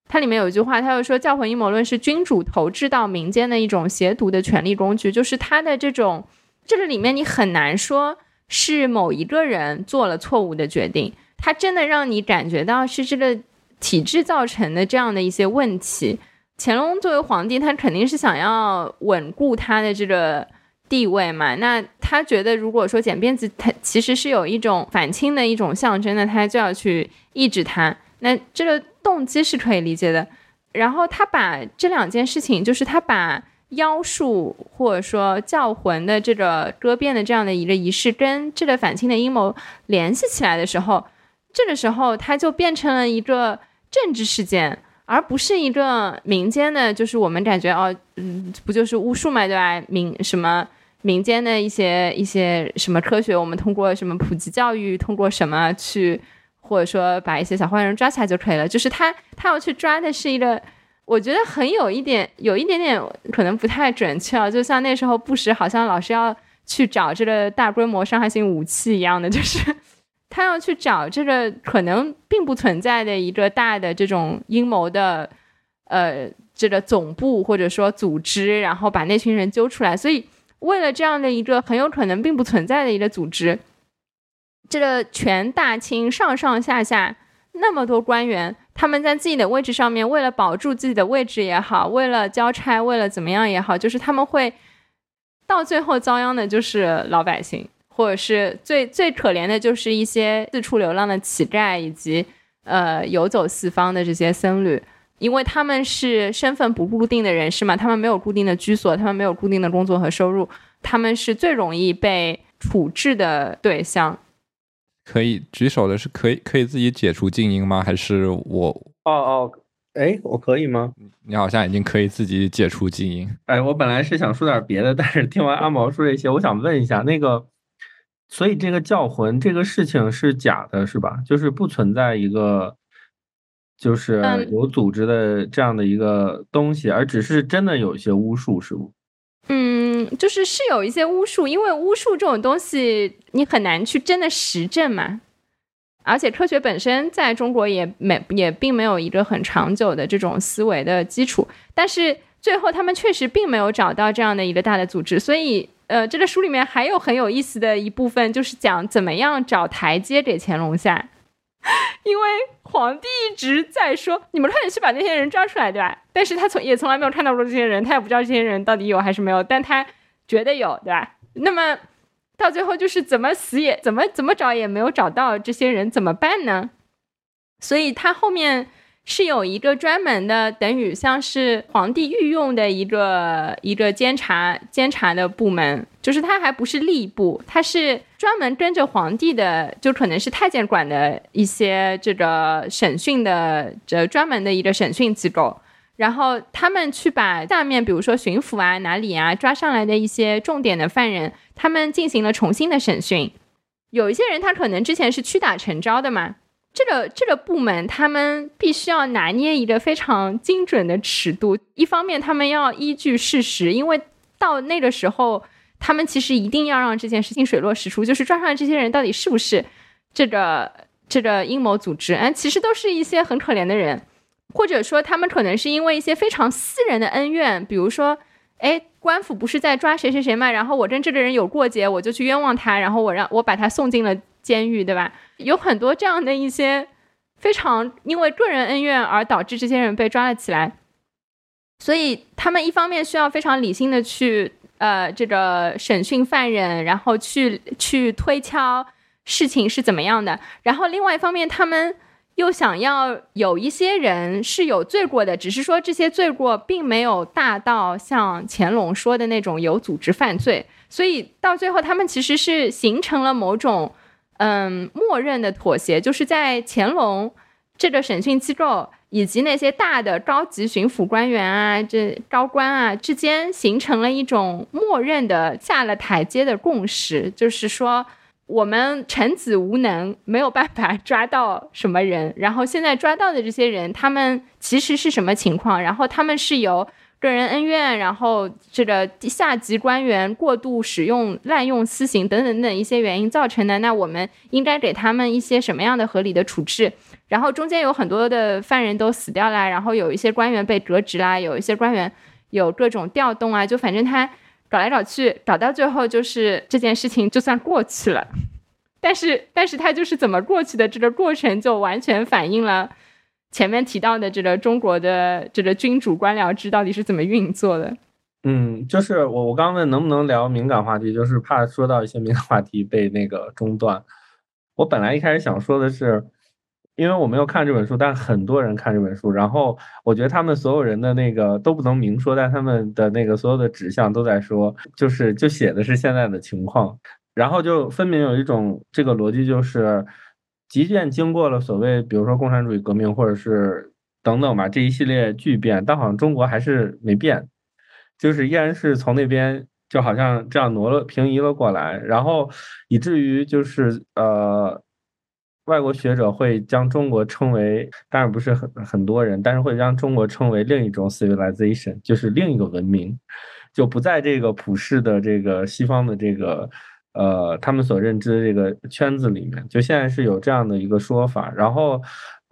它里面有一句话，他就说教魂阴谋论是君主投掷到民间的一种邪毒的权力工具，就是他的这种。这个里面你很难说是某一个人做了错误的决定，他真的让你感觉到是这个体制造成的这样的一些问题。乾隆作为皇帝，他肯定是想要稳固他的这个地位嘛。那他觉得，如果说剪辫子，他其实是有一种反清的一种象征，那他就要去抑制他。那这个动机是可以理解的。然后他把这两件事情，就是他把。妖术或者说教魂的这个割变的这样的一个仪式，跟这个反清的阴谋联系起来的时候，这个时候它就变成了一个政治事件，而不是一个民间的，就是我们感觉哦，嗯，不就是巫术嘛，对吧？民什么民间的一些一些什么科学，我们通过什么普及教育，通过什么去，或者说把一些小坏人抓起来就可以了，就是他他要去抓的是一个。我觉得很有一点，有一点点可能不太准确啊，就像那时候布什好像老是要去找这个大规模伤害性武器一样的，就是他要去找这个可能并不存在的一个大的这种阴谋的呃这个总部或者说组织，然后把那群人揪出来。所以，为了这样的一个很有可能并不存在的一个组织，这个全大清上上下下那么多官员，他们在自己的位置上面，为了保住自己的位置也好，为了交差，为了怎么样也好，就是他们会到最后遭殃的就是老百姓，或者是最最可怜的就是一些四处流浪的乞丐以及呃游走四方的这些僧侣。因为他们是身份不固定的人士嘛，他们没有固定的居所，他们没有固定的工作和收入，他们是最容易被处置的对象。可以举手的是可以可以自己解除静音吗？还是我？哦哦，哎，我可以吗？你好像已经可以自己解除静音。哎，我本来是想说点别的，但是听完阿毛说这些，我想问一下，那个，所以这个叫魂这个事情是假的，是吧？就是不存在一个。就是有组织的这样的一个东西，而只是真的有一些巫术，是不？嗯，就是是有一些巫术，因为巫术这种东西你很难去真的实证嘛。而且科学本身在中国也没也并没有一个很长久的这种思维的基础。但是最后他们确实并没有找到这样的一个大的组织，所以呃，这个书里面还有很有意思的一部分，就是讲怎么样找台阶给乾隆下。因为皇帝一直在说，你们快点去把那些人抓出来，对吧？但是他从也从来没有看到过这些人，他也不知道这些人到底有还是没有，但他觉得有，对吧？那么到最后就是怎么死也怎么怎么找也没有找到这些人，怎么办呢？所以他后面。是有一个专门的，等于像是皇帝御用的一个一个监察监察的部门，就是他还不是吏部，他是专门跟着皇帝的，就可能是太监管的一些这个审讯的这专门的一个审讯机构，然后他们去把下面比如说巡抚啊哪里啊抓上来的一些重点的犯人，他们进行了重新的审讯，有一些人他可能之前是屈打成招的嘛。这个这个部门，他们必须要拿捏一个非常精准的尺度。一方面，他们要依据事实，因为到那个时候，他们其实一定要让这件事情水落石出，就是抓上来这些人到底是不是这个这个阴谋组织。哎，其实都是一些很可怜的人，或者说他们可能是因为一些非常私人的恩怨，比如说，哎，官府不是在抓谁谁谁嘛，然后我跟这个人有过节，我就去冤枉他，然后我让我把他送进了监狱，对吧？有很多这样的一些非常因为个人恩怨而导致这些人被抓了起来，所以他们一方面需要非常理性的去呃这个审讯犯人，然后去去推敲事情是怎么样的，然后另外一方面他们又想要有一些人是有罪过的，只是说这些罪过并没有大到像乾隆说的那种有组织犯罪，所以到最后他们其实是形成了某种。嗯，默认的妥协就是在乾隆这个审讯机构以及那些大的高级巡抚官员啊，这高官啊之间形成了一种默认的下了台阶的共识，就是说我们臣子无能，没有办法 抓到什么人，然后现在抓到的这些人，他们其实是什么情况？然后他们是由。个人恩怨，然后这个下级官员过度使用、滥用私刑等等等一些原因造成的，那我们应该给他们一些什么样的合理的处置？然后中间有很多的犯人都死掉了，然后有一些官员被革职啦，有一些官员有各种调动啊，就反正他搞来搞去，搞到最后就是这件事情就算过去了。但是，但是他就是怎么过去的这个过程，就完全反映了。前面提到的这个中国的这个君主官僚制到底是怎么运作的？嗯，就是我我刚问能不能聊敏感话题，就是怕说到一些敏感话题被那个中断。我本来一开始想说的是，因为我没有看这本书，但很多人看这本书，然后我觉得他们所有人的那个都不能明说，但他们的那个所有的指向都在说，就是就写的是现在的情况，然后就分明有一种这个逻辑就是。即便经过了所谓，比如说共产主义革命，或者是等等吧，这一系列巨变，但好像中国还是没变，就是依然是从那边就好像这样挪了平移了过来，然后以至于就是呃，外国学者会将中国称为，当然不是很很多人，但是会将中国称为另一种 civilization，就是另一个文明，就不在这个普世的这个西方的这个。呃，他们所认知的这个圈子里面，就现在是有这样的一个说法。然后，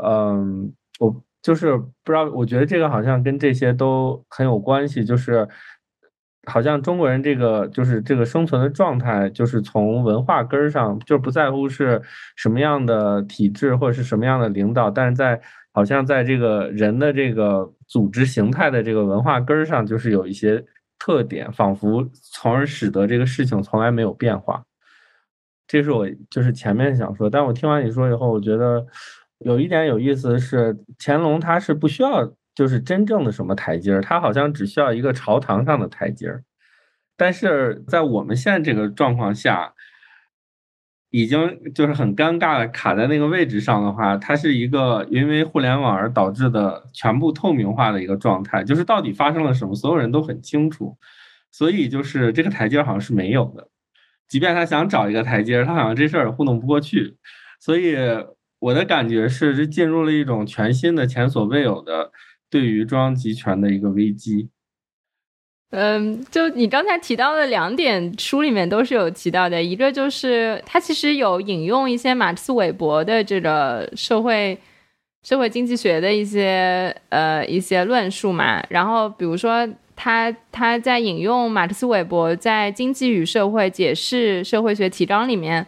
嗯，我就是不知道，我觉得这个好像跟这些都很有关系，就是好像中国人这个就是这个生存的状态，就是从文化根儿上，就不在乎是什么样的体制或者是什么样的领导，但是在好像在这个人的这个组织形态的这个文化根儿上，就是有一些特点，仿佛从而使得这个事情从来没有变化。这是我就是前面想说，但我听完你说以后，我觉得。有一点有意思的是，乾隆他是不需要就是真正的什么台阶儿，他好像只需要一个朝堂上的台阶儿。但是在我们现在这个状况下，已经就是很尴尬的卡在那个位置上的话，它是一个因为互联网而导致的全部透明化的一个状态，就是到底发生了什么，所有人都很清楚。所以就是这个台阶儿好像是没有的，即便他想找一个台阶儿，他好像这事儿糊弄不过去，所以。我的感觉是，这进入了一种全新的、前所未有的对于中央集权的一个危机。嗯，就你刚才提到的两点，书里面都是有提到的。一个就是他其实有引用一些马克思韦伯的这个社会社会经济学的一些呃一些论述嘛。然后比如说他他在引用马克思韦伯在《经济与社会解释社会学提纲》里面。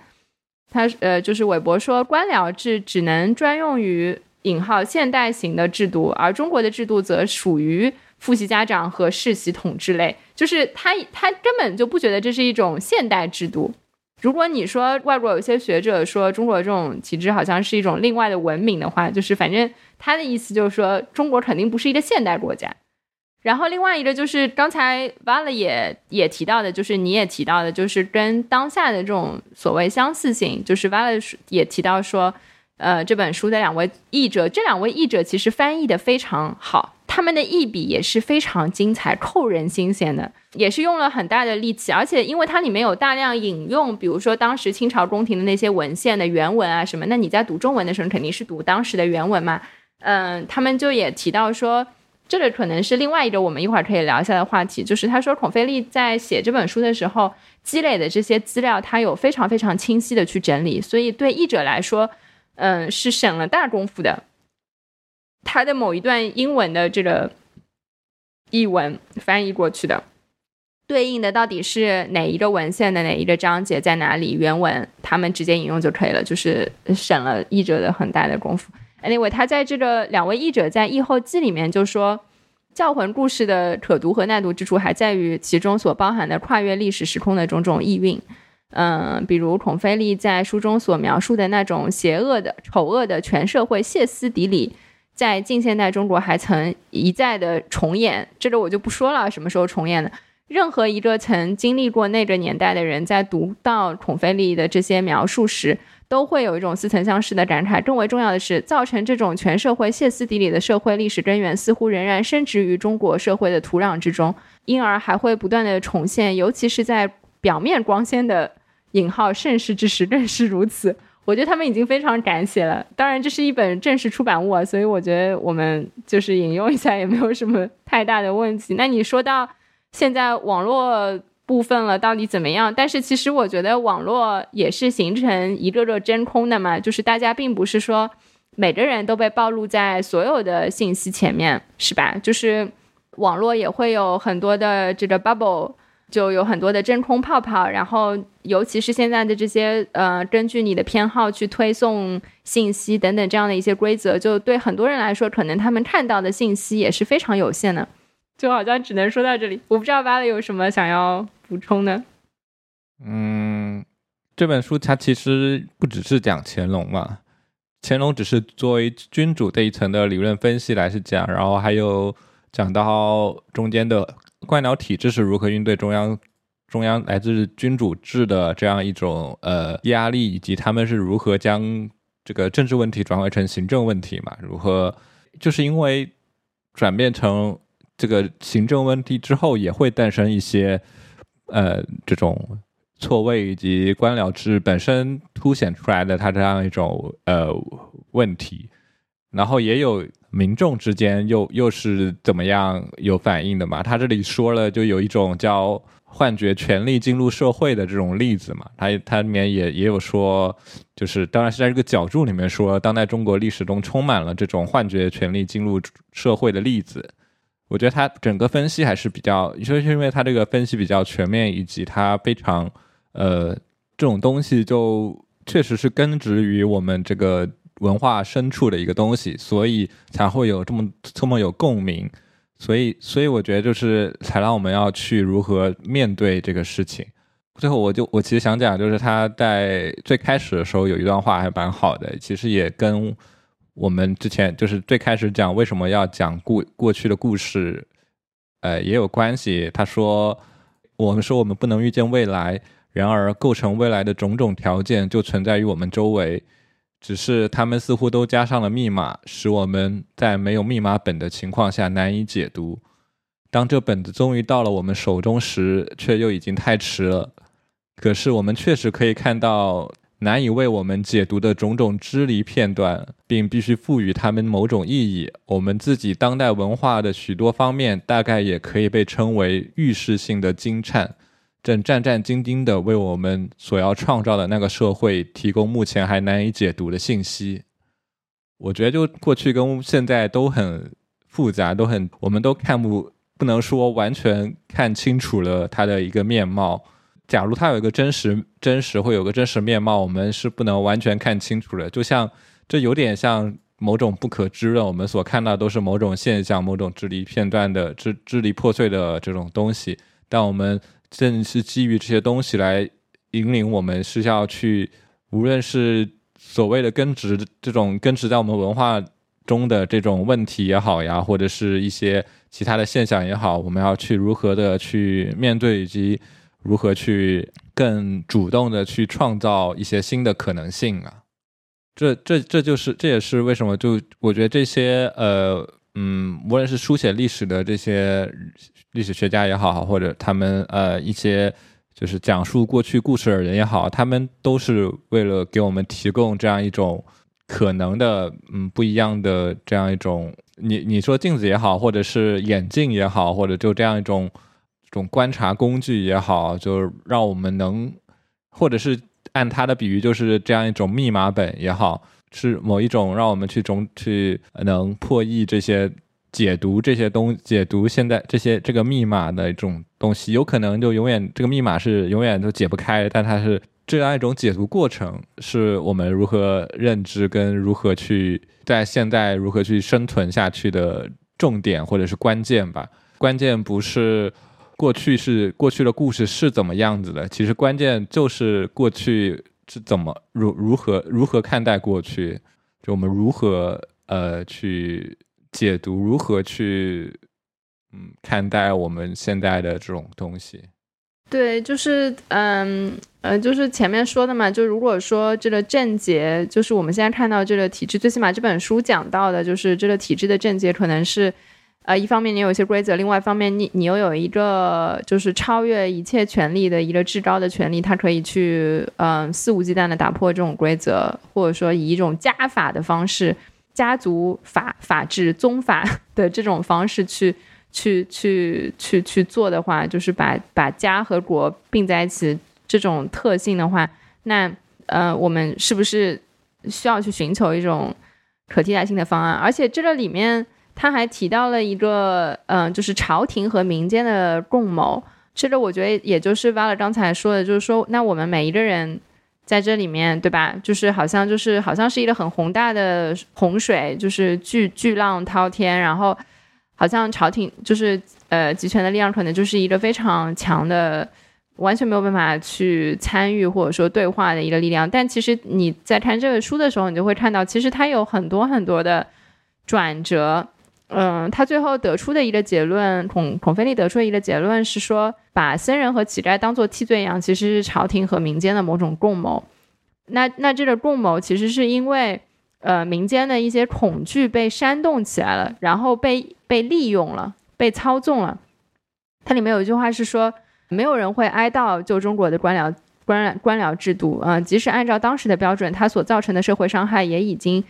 他呃，就是韦伯说，官僚制只能专用于引号现代型的制度，而中国的制度则属于父系家长和世袭统治类。就是他他根本就不觉得这是一种现代制度。如果你说外国有些学者说中国这种体制好像是一种另外的文明的话，就是反正他的意思就是说中国肯定不是一个现代国家。然后另外一个就是刚才 Val 也也提到的，就是你也提到的，就是跟当下的这种所谓相似性，就是 Val 也提到说，呃，这本书的两位译者，这两位译者其实翻译的非常好，他们的译笔也是非常精彩、扣人心弦的，也是用了很大的力气，而且因为它里面有大量引用，比如说当时清朝宫廷的那些文献的原文啊什么，那你在读中文的时候肯定是读当时的原文嘛，嗯，他们就也提到说。这个可能是另外一个我们一会儿可以聊一下的话题，就是他说孔飞利在写这本书的时候积累的这些资料，他有非常非常清晰的去整理，所以对译者来说，嗯，是省了大功夫的。他的某一段英文的这个译文翻译过去的，对应的到底是哪一个文献的哪一个章节在哪里，原文他们直接引用就可以了，就是省了译者的很大的功夫。Anyway，他在这个两位译者在译后记里面就说，教魂故事的可读和耐读之处还在于其中所包含的跨越历史时空的种种意蕴。嗯，比如孔飞利在书中所描述的那种邪恶的、丑恶的全社会歇斯底里，在近现代中国还曾一再的重演。这个我就不说了，什么时候重演的？任何一个曾经历过那个年代的人，在读到孔飞利的这些描述时，都会有一种似曾相识的感慨。更为重要的是，造成这种全社会歇斯底里的社会历史根源，似乎仍然深植于中国社会的土壤之中，因而还会不断的重现。尤其是在表面光鲜的引号盛世之时，更是如此。我觉得他们已经非常敢写了。当然，这是一本正式出版物啊，所以我觉得我们就是引用一下也没有什么太大的问题。那你说到现在网络。部分了到底怎么样？但是其实我觉得网络也是形成一个个真空的嘛，就是大家并不是说每个人都被暴露在所有的信息前面，是吧？就是网络也会有很多的这个 bubble，就有很多的真空泡泡。然后尤其是现在的这些呃，根据你的偏好去推送信息等等这样的一些规则，就对很多人来说，可能他们看到的信息也是非常有限的。就好像只能说到这里，我不知道巴勒有什么想要补充的。嗯，这本书它其实不只是讲乾隆嘛，乾隆只是作为君主这一层的理论分析来是讲，然后还有讲到中间的官僚体制是如何应对中央中央来自君主制的这样一种呃压力，以及他们是如何将这个政治问题转换成行政问题嘛？如何就是因为转变成。这个行政问题之后也会诞生一些，呃，这种错位以及官僚制本身凸显出来的它这样一种呃问题，然后也有民众之间又又是怎么样有反应的嘛？他这里说了，就有一种叫幻觉权力进入社会的这种例子嘛，它它里面也也有说，就是当然是在这个角注里面说，当代中国历史中充满了这种幻觉权力进入社会的例子。我觉得他整个分析还是比较，就是因为他这个分析比较全面，以及他非常呃这种东西就确实是根植于我们这个文化深处的一个东西，所以才会有这么这么有共鸣。所以，所以我觉得就是才让我们要去如何面对这个事情。最后，我就我其实想讲，就是他在最开始的时候有一段话还蛮好的，其实也跟我们之前就是最开始讲为什么要讲过过去的故事，呃，也有关系。他说，我们说我们不能预见未来，然而构成未来的种种条件就存在于我们周围。只是他们似乎都加上了密码，使我们在没有密码本的情况下难以解读。当这本子终于到了我们手中时，却又已经太迟了。可是我们确实可以看到难以为我们解读的种种支离片段，并必须赋予它们某种意义。我们自己当代文化的许多方面，大概也可以被称为预示性的惊颤。正战战兢兢地为我们所要创造的那个社会提供目前还难以解读的信息。我觉得，就过去跟现在都很复杂，都很，我们都看不不能说完全看清楚了它的一个面貌。假如它有一个真实真实，会有个真实面貌，我们是不能完全看清楚的。就像这有点像某种不可知的，我们所看到都是某种现象，某种支离片段的支支离破碎的这种东西，但我们。正是基于这些东西来引领我们，是要去，无论是所谓的根植这种根植在我们文化中的这种问题也好呀，或者是一些其他的现象也好，我们要去如何的去面对，以及如何去更主动的去创造一些新的可能性啊。这这这就是这也是为什么就我觉得这些呃嗯，无论是书写历史的这些。历史学家也好，或者他们呃一些就是讲述过去故事的人也好，他们都是为了给我们提供这样一种可能的嗯不一样的这样一种你你说镜子也好，或者是眼镜也好，或者就这样一种这种观察工具也好，就是让我们能或者是按他的比喻，就是这样一种密码本也好，是某一种让我们去中去能破译这些。解读这些东，解读现在这些这个密码的一种东西，有可能就永远这个密码是永远都解不开，但它是这样一种解读过程，是我们如何认知跟如何去在现在如何去生存下去的重点或者是关键吧。关键不是过去是过去的故事是怎么样子的，其实关键就是过去是怎么如如何如何看待过去，就我们如何呃去。解读如何去，嗯，看待我们现在的这种东西？对，就是嗯呃，就是前面说的嘛，就如果说这个症结，就是我们现在看到这个体制，最起码这本书讲到的，就是这个体制的症结，可能是呃，一方面你有一些规则，另外一方面你你又有一个就是超越一切权利的一个至高的权利，它可以去嗯肆无忌惮的打破这种规则，或者说以一种家法的方式。家族法法治宗法 的这种方式去去去去去做的话，就是把把家和国并在一起这种特性的话，那呃，我们是不是需要去寻求一种可替代性的方案？而且这个里面他还提到了一个嗯，就是朝廷和民间的共谋。这个我觉得也就是瓦勒刚才说的，就是说，那我们每一个人。在这里面，对吧？就是好像就是好像是一个很宏大的洪水，就是巨巨浪滔天，然后好像朝廷就是呃集权的力量可能就是一个非常强的，完全没有办法去参与或者说对话的一个力量。但其实你在看这个书的时候，你就会看到，其实它有很多很多的转折。嗯，他最后得出的一个结论，孔孔飞利得出的一个结论是说，把僧人和乞丐当做替罪羊，其实是朝廷和民间的某种共谋。那那这个共谋其实是因为，呃，民间的一些恐惧被煽动起来了，然后被被利用了，被操纵了。它里面有一句话是说，没有人会哀悼旧中国的官僚官官僚制度啊，即使按照当时的标准，它所造成的社会伤害也已经。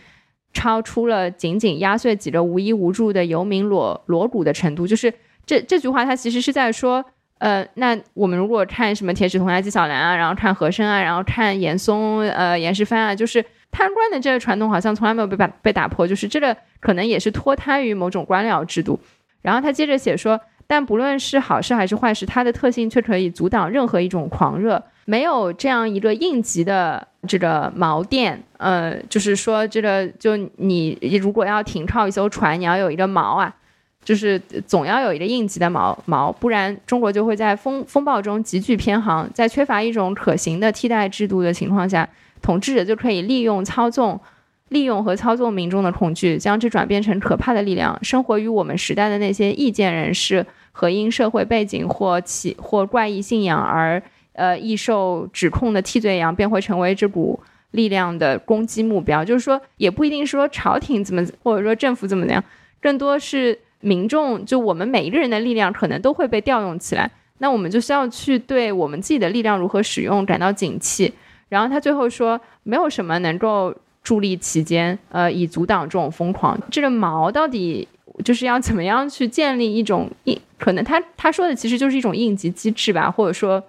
超出了仅仅压碎几个无依无助的游民裸裸骨的程度，就是这这句话，它其实是在说，呃，那我们如果看什么铁齿铜牙纪晓岚啊，然后看和珅啊，然后看严嵩、呃严世蕃啊，就是贪官的这个传统好像从来没有被打被打破，就是这个可能也是脱胎于某种官僚制度。然后他接着写说，但不论是好事还是坏事，它的特性却可以阻挡任何一种狂热。没有这样一个应急的这个锚垫，呃，就是说这个就你如果要停靠一艘船，你要有一个锚啊，就是总要有一个应急的锚锚，不然中国就会在风风暴中急剧偏航。在缺乏一种可行的替代制度的情况下，统治者就可以利用操纵、利用和操纵民众的恐惧，将之转变成可怕的力量。生活于我们时代的那些意见人士和因社会背景或其或怪异信仰而。呃，易受指控的替罪羊便会成为这股力量的攻击目标。就是说，也不一定说朝廷怎么，或者说政府怎么样，更多是民众，就我们每一个人的力量可能都会被调用起来。那我们就需要去对我们自己的力量如何使用感到警惕。然后他最后说，没有什么能够助力其间，呃，以阻挡这种疯狂。这个毛到底就是要怎么样去建立一种应？可能他他说的其实就是一种应急机制吧，或者说。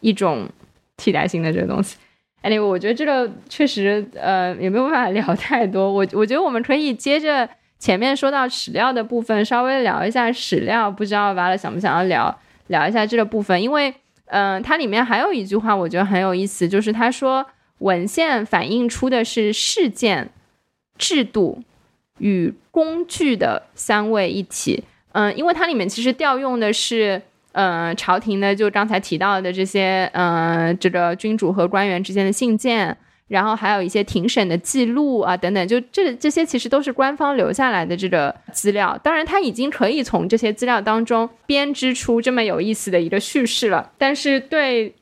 一种替代性的这个东西，anyway，我觉得这个确实呃也没有办法聊太多。我我觉得我们可以接着前面说到史料的部分，稍微聊一下史料。不知道完了想不想要聊聊一下这个部分？因为嗯，它里面还有一句话我觉得很有意思，就是他说文献反映出的是事件、制度与工具的三位一体。嗯，因为它里面其实调用的是。嗯，朝廷呢，就刚才提到的这些，嗯，这个君主和官员之间的信件，然后还有一些庭审的记录啊，等等，就这这些其实都是官方留下来的这个资料。当然，他已经可以从这些资料当中编织出这么有意思的一个叙事了。但是，对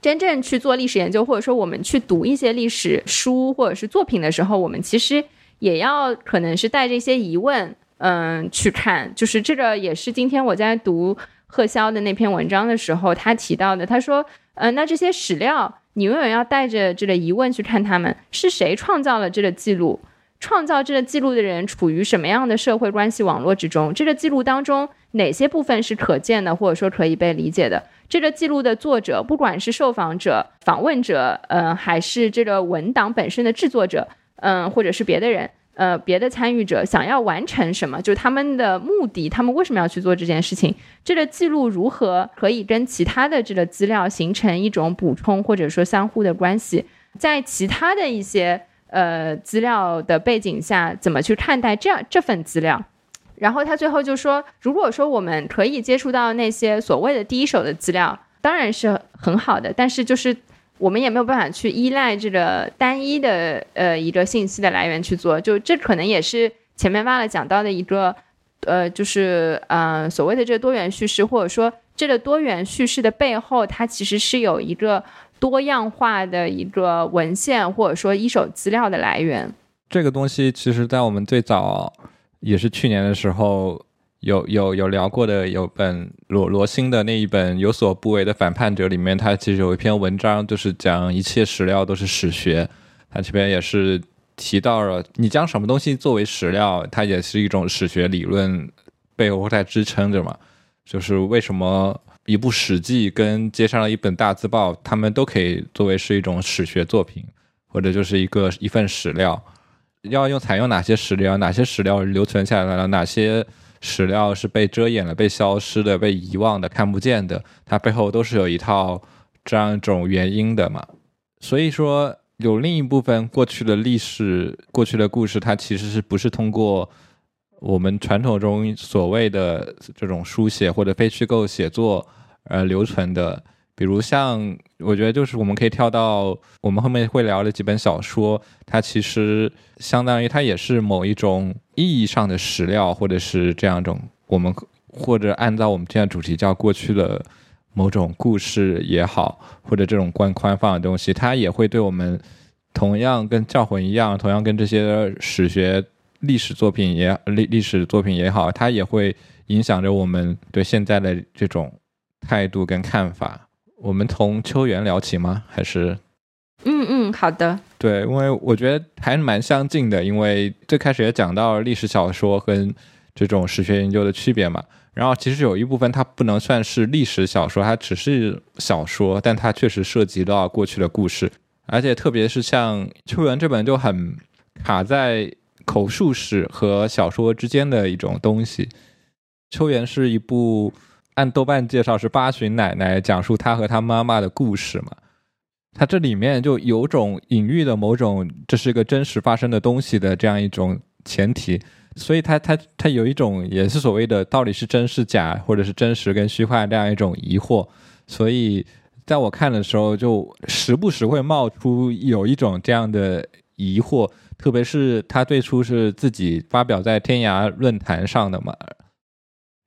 真正去做历史研究，或者说我们去读一些历史书或者是作品的时候，我们其实也要可能是带着一些疑问，嗯，去看。就是这个也是今天我在读。贺霄的那篇文章的时候，他提到的，他说，呃，那这些史料，你永远要带着这个疑问去看他们是谁创造了这个记录，创造这个记录的人处于什么样的社会关系网络之中？这个记录当中哪些部分是可见的，或者说可以被理解的？这个记录的作者，不管是受访者、访问者，嗯，还是这个文档本身的制作者，嗯，或者是别的人。呃，别的参与者想要完成什么？就是他们的目的，他们为什么要去做这件事情？这个记录如何可以跟其他的这个资料形成一种补充，或者说相互的关系？在其他的一些呃资料的背景下，怎么去看待这样这份资料？然后他最后就说，如果说我们可以接触到那些所谓的第一手的资料，当然是很好的，但是就是。我们也没有办法去依赖这个单一的呃一个信息的来源去做，就这可能也是前面挖了讲到的一个，呃，就是嗯所谓的这个多元叙事，或者说这个多元叙事的背后，它其实是有一个多样化的一个文献或者说一手资料的来源。这个东西其实，在我们最早也是去年的时候。有有有聊过的，有本罗罗新的那一本《有所不为的反叛者》里面，他其实有一篇文章，就是讲一切史料都是史学。他这边也是提到了，你将什么东西作为史料，它也是一种史学理论背后在支撑着嘛。就是为什么一部《史记》跟接上了一本《大字报》，他们都可以作为是一种史学作品，或者就是一个一份史料。要用采用哪些史料，哪些史料留存下来了，哪些？史料是被遮掩了、被消失的、被遗忘的、看不见的，它背后都是有一套这样一种原因的嘛。所以说，有另一部分过去的历史、过去的故事，它其实是不是通过我们传统中所谓的这种书写或者非虚构写作而留存的？比如像，我觉得就是我们可以跳到我们后面会聊的几本小说，它其实相当于它也是某一种意义上的史料，或者是这样一种我们或者按照我们今天主题叫过去的某种故事也好，或者这种宽宽放的东西，它也会对我们同样跟教魂一样，同样跟这些史学历史作品也历历史作品也好，它也会影响着我们对现在的这种态度跟看法。我们从秋园聊起吗？还是？嗯嗯，好的。对，因为我觉得还蛮相近的，因为最开始也讲到历史小说跟这种史学研究的区别嘛。然后其实有一部分它不能算是历史小说，它只是小说，但它确实涉及到过去的故事，而且特别是像《秋园》这本就很卡在口述史和小说之间的一种东西。《秋园》是一部按豆瓣介绍是八旬奶奶讲述她和她妈妈的故事嘛，它这里面就有种隐喻的某种这是一个真实发生的东西的这样一种前提。所以它它它有一种也是所谓的到底是真是假，或者是真实跟虚幻这样一种疑惑。所以在我看的时候，就时不时会冒出有一种这样的疑惑。特别是他最初是自己发表在天涯论坛上的嘛，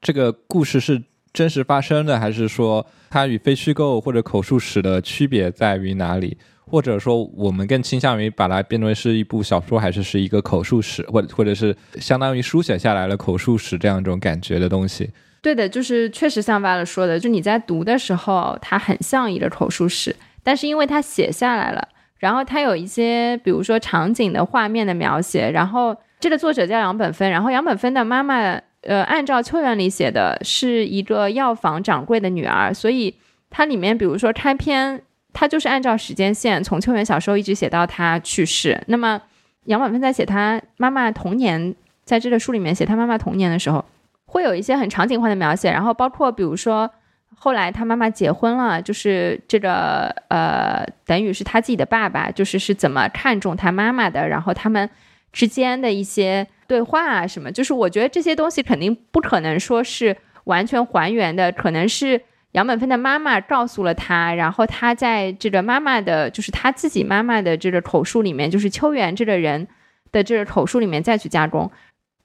这个故事是真实发生的，还是说它与非虚构或者口述史的区别在于哪里？或者说，我们更倾向于把它变为是一部小说，还是是一个口述史，或者或者是相当于书写下来了口述史这样一种感觉的东西？对的，就是确实像巴勒说的，就你在读的时候，它很像一个口述史，但是因为它写下来了，然后它有一些，比如说场景的画面的描写，然后这个作者叫杨本芬，然后杨本芬的妈妈，呃，按照秋园里写的是一个药房掌柜的女儿，所以它里面比如说开篇。它就是按照时间线，从秋元小时候一直写到他去世。那么杨婉芬在写他妈妈童年，在这个书里面写他妈妈童年的时候，会有一些很场景化的描写，然后包括比如说后来他妈妈结婚了，就是这个呃，等于是他自己的爸爸，就是是怎么看中他妈妈的，然后他们之间的一些对话啊什么，就是我觉得这些东西肯定不可能说是完全还原的，可能是。杨本芬的妈妈告诉了他，然后他在这个妈妈的，就是他自己妈妈的这个口述里面，就是秋元这个人的这个口述里面再去加工，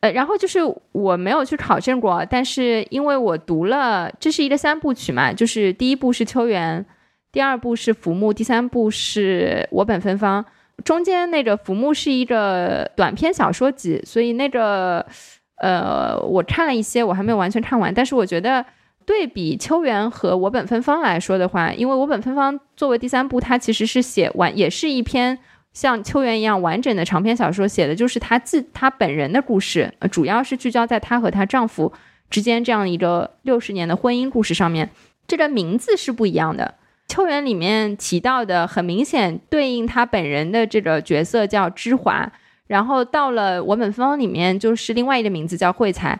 呃，然后就是我没有去考证过，但是因为我读了，这是一个三部曲嘛，就是第一部是秋元，第二部是浮木，第三部是我本芬芳，中间那个浮木是一个短篇小说集，所以那个呃，我看了一些，我还没有完全看完，但是我觉得。对比秋园和我本芬芳来说的话，因为我本芬芳作为第三部，它其实是写完，也是一篇像秋园一样完整的长篇小说，写的就是她自她本人的故事，主要是聚焦在她和她丈夫之间这样一个六十年的婚姻故事上面。这个名字是不一样的，秋园里面提到的很明显对应他本人的这个角色叫芝华，然后到了我本方里面就是另外一个名字叫惠才。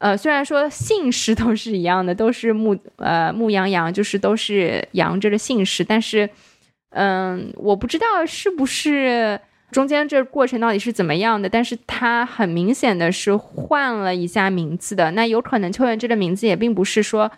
呃，虽然说姓氏都是一样的，都是牧呃牧羊羊，就是都是羊这个姓氏，但是，嗯，我不知道是不是中间这过程到底是怎么样的，但是他很明显的是换了一下名字的。那有可能秋元这个名字也并不是说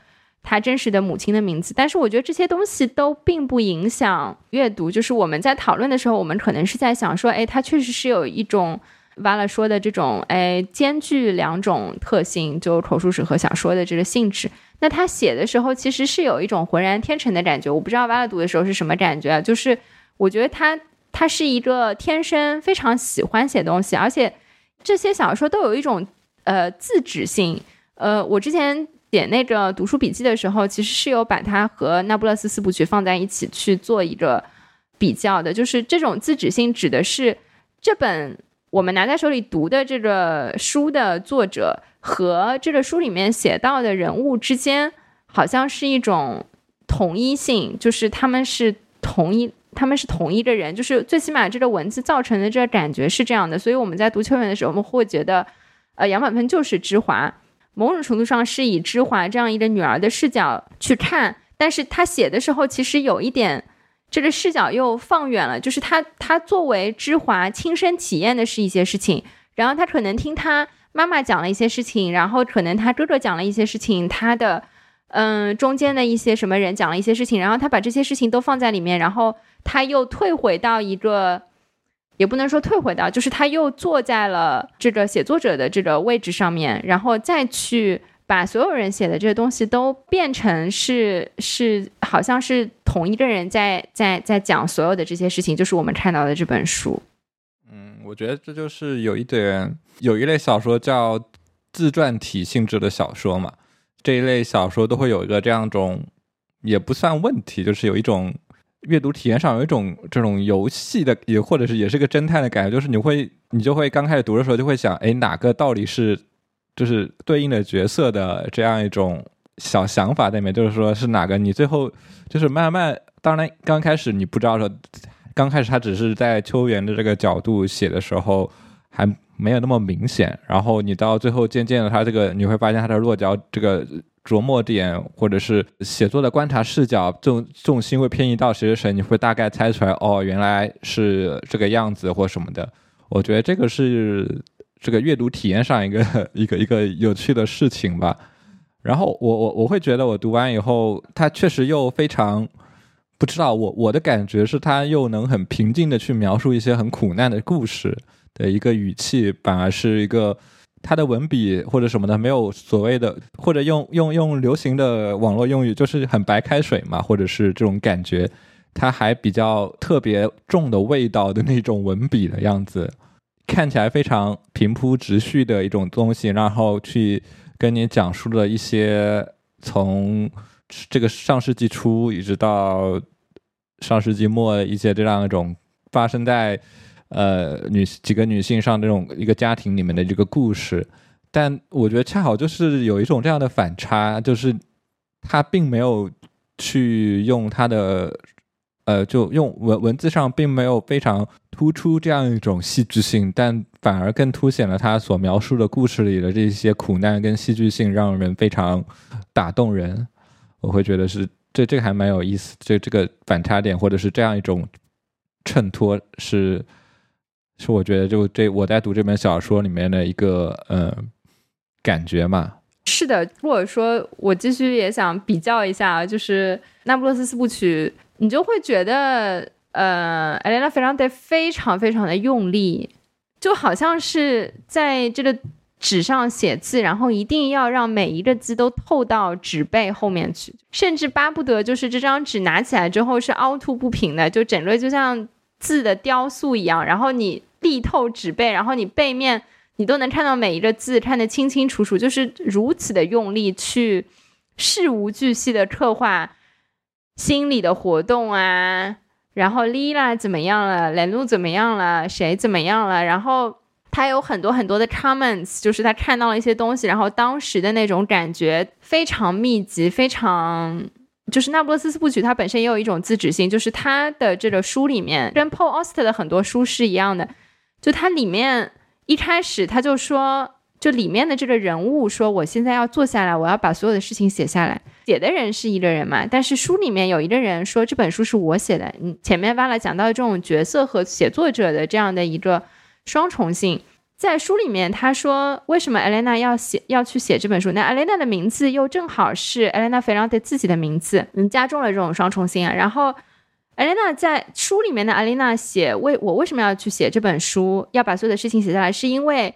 他真实的母亲的名字，但是我觉得这些东西都并不影响阅读。就是我们在讨论的时候，我们可能是在想说，哎，他确实是有一种。完了说的这种，哎，兼具两种特性，就口述史和小说的这个性质。那他写的时候，其实是有一种浑然天成的感觉。我不知道完了读的时候是什么感觉啊，就是我觉得他他是一个天生非常喜欢写东西，而且这些小说都有一种呃自指性。呃，我之前写那个读书笔记的时候，其实是有把它和《那不勒斯四部曲》放在一起去做一个比较的，就是这种自指性指的是这本。我们拿在手里读的这个书的作者和这个书里面写到的人物之间，好像是一种统一性，就是他们是同一，他们是同一个人，就是最起码这个文字造成的这个感觉是这样的。所以我们在读秋园的时候，我们会觉得，呃，杨满芬就是芝华，某种程度上是以芝华这样一个女儿的视角去看，但是她写的时候其实有一点。这个视角又放远了，就是她她作为芝华亲身体验的是一些事情，然后他可能听他妈妈讲了一些事情，然后可能他哥哥讲了一些事情，他的，嗯，中间的一些什么人讲了一些事情，然后他把这些事情都放在里面，然后他又退回到一个，也不能说退回到，就是他又坐在了这个写作者的这个位置上面，然后再去。把所有人写的这些东西都变成是是，好像是同一个人在在在讲所有的这些事情，就是我们看到的这本书。嗯，我觉得这就是有一点，有一类小说叫自传体性质的小说嘛。这一类小说都会有一个这样种，也不算问题，就是有一种阅读体验上有一种这种游戏的，也或者是也是个侦探的感觉，就是你会你就会刚开始读的时候就会想，哎，哪个到底是？就是对应的角色的这样一种小想法在里面，就是说是哪个你最后就是慢慢，当然刚开始你不知道说，刚开始他只是在秋园的这个角度写的时候还没有那么明显，然后你到最后渐渐的他这个你会发现他的落脚这个。琢磨点，或者是写作的观察视角，重重心会偏移到谁谁谁，你会大概猜出来，哦，原来是这个样子或什么的。我觉得这个是这个阅读体验上一个一个一个有趣的事情吧。然后我我我会觉得，我读完以后，他确实又非常不知道我我的感觉是，他又能很平静的去描述一些很苦难的故事的一个语气，反而是一个。他的文笔或者什么的没有所谓的，或者用用用流行的网络用语，就是很白开水嘛，或者是这种感觉，他还比较特别重的味道的那种文笔的样子，看起来非常平铺直叙的一种东西，然后去跟你讲述了一些从这个上世纪初一直到上世纪末一些这样一种发生在。呃，女几个女性上这种一个家庭里面的这个故事，但我觉得恰好就是有一种这样的反差，就是他并没有去用他的呃，就用文文字上并没有非常突出这样一种戏剧性，但反而更凸显了他所描述的故事里的这些苦难跟戏剧性，让人非常打动人。我会觉得是这这个还蛮有意思，这这个反差点或者是这样一种衬托是。是我觉得就这我在读这本小说里面的一个呃感觉嘛。是的，如果说我继续也想比较一下，就是《那不勒斯四部曲》，你就会觉得呃，艾莲娜·费朗德非常非常的用力，就好像是在这个纸上写字，然后一定要让每一个字都透到纸背后面去，甚至巴不得就是这张纸拿起来之后是凹凸不平的，就整个就像字的雕塑一样，然后你。力透纸背，然后你背面你都能看到每一个字，看得清清楚楚，就是如此的用力去事无巨细的刻画心理的活动啊。然后丽拉怎么样了？兰露怎么样了？谁怎么样了？然后他有很多很多的 comments，就是他看到了一些东西，然后当时的那种感觉非常密集，非常就是《那不勒斯四部曲》，它本身也有一种自指性，就是他的这个书里面跟 Paul Auster 的很多书是一样的。就它里面一开始他就说，就里面的这个人物说，我现在要坐下来，我要把所有的事情写下来。写的人是一个人嘛，但是书里面有一个人说这本书是我写的。嗯，前面挖了讲到这种角色和写作者的这样的一个双重性，在书里面他说为什么艾莲娜要写要去写这本书？那艾莲娜的名字又正好是艾莲娜·费朗德自己的名字，嗯，加重了这种双重性啊。然后。艾琳娜在书里面的艾琳娜写为我为什么要去写这本书，要把所有的事情写下来，是因为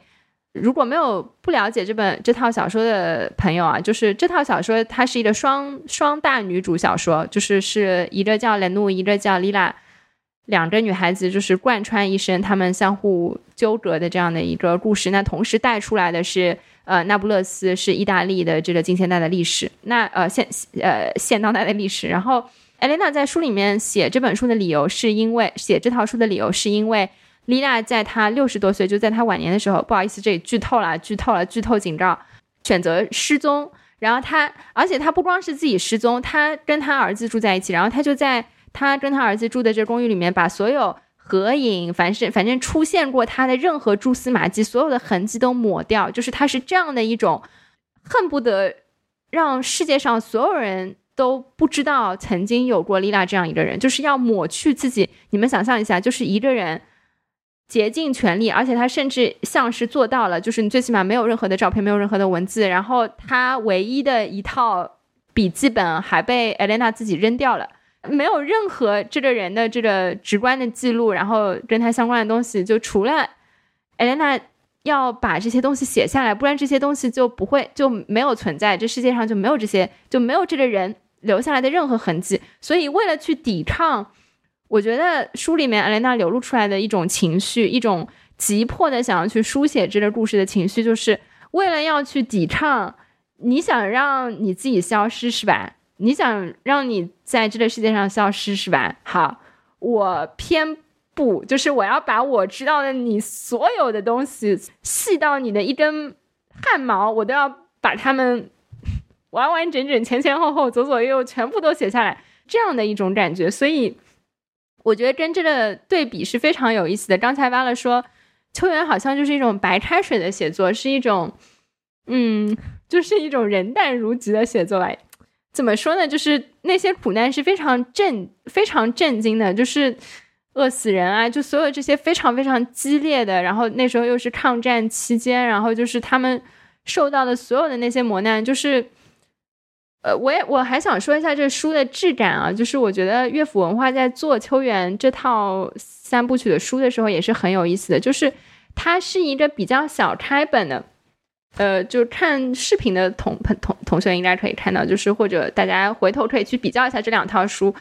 如果没有不了解这本这套小说的朋友啊，就是这套小说它是一个双双大女主小说，就是是一个叫雷诺，一个叫丽娜，两个女孩子就是贯穿一生，她们相互纠葛的这样的一个故事。那同时带出来的是，呃，那不勒斯是意大利的这个近现代的历史，那呃现呃现当代的历史，然后。艾琳娜在书里面写这本书的理由，是因为写这套书的理由，是因为丽娜在她六十多岁，就在她晚年的时候，不好意思，这里剧透了，剧透了，剧透警告，选择失踪。然后她，而且她不光是自己失踪，她跟她儿子住在一起，然后她就在他跟他儿子住的这公寓里面，把所有合影，凡是反正出现过他的任何蛛丝马迹，所有的痕迹都抹掉，就是他是这样的一种，恨不得让世界上所有人。都不知道曾经有过丽娜这样一个人，就是要抹去自己。你们想象一下，就是一个人竭尽全力，而且他甚至像是做到了，就是你最起码没有任何的照片，没有任何的文字，然后他唯一的一套笔记本还被艾莲娜自己扔掉了，没有任何这个人的这个直观的记录，然后跟他相关的东西，就除了艾莲娜要把这些东西写下来，不然这些东西就不会就没有存在，这世界上就没有这些，就没有这个人。留下来的任何痕迹，所以为了去抵抗，我觉得书里面艾莲娜流露出来的一种情绪，一种急迫的想要去书写这个故事的情绪，就是为了要去抵抗，你想让你自己消失是吧？你想让你在这个世界上消失是吧？好，我偏不，就是我要把我知道的你所有的东西，细到你的一根汗毛，我都要把它们完完整整、前前后后、左左右右全部都写下来，这样的一种感觉。所以，我觉得跟这个对比是非常有意思的。刚才挖了说，秋园好像就是一种白开水的写作，是一种，嗯，就是一种人淡如菊的写作吧。怎么说呢？就是那些苦难是非常震、非常震惊的，就是饿死人啊，就所有这些非常非常激烈的。然后那时候又是抗战期间，然后就是他们受到的所有的那些磨难，就是，呃，我也我还想说一下这书的质感啊，就是我觉得乐府文化在做秋园这套三部曲的书的时候也是很有意思的，就是它是一个比较小开本的。呃，就看视频的同同同学应该可以看到，就是或者大家回头可以去比较一下这两套书，《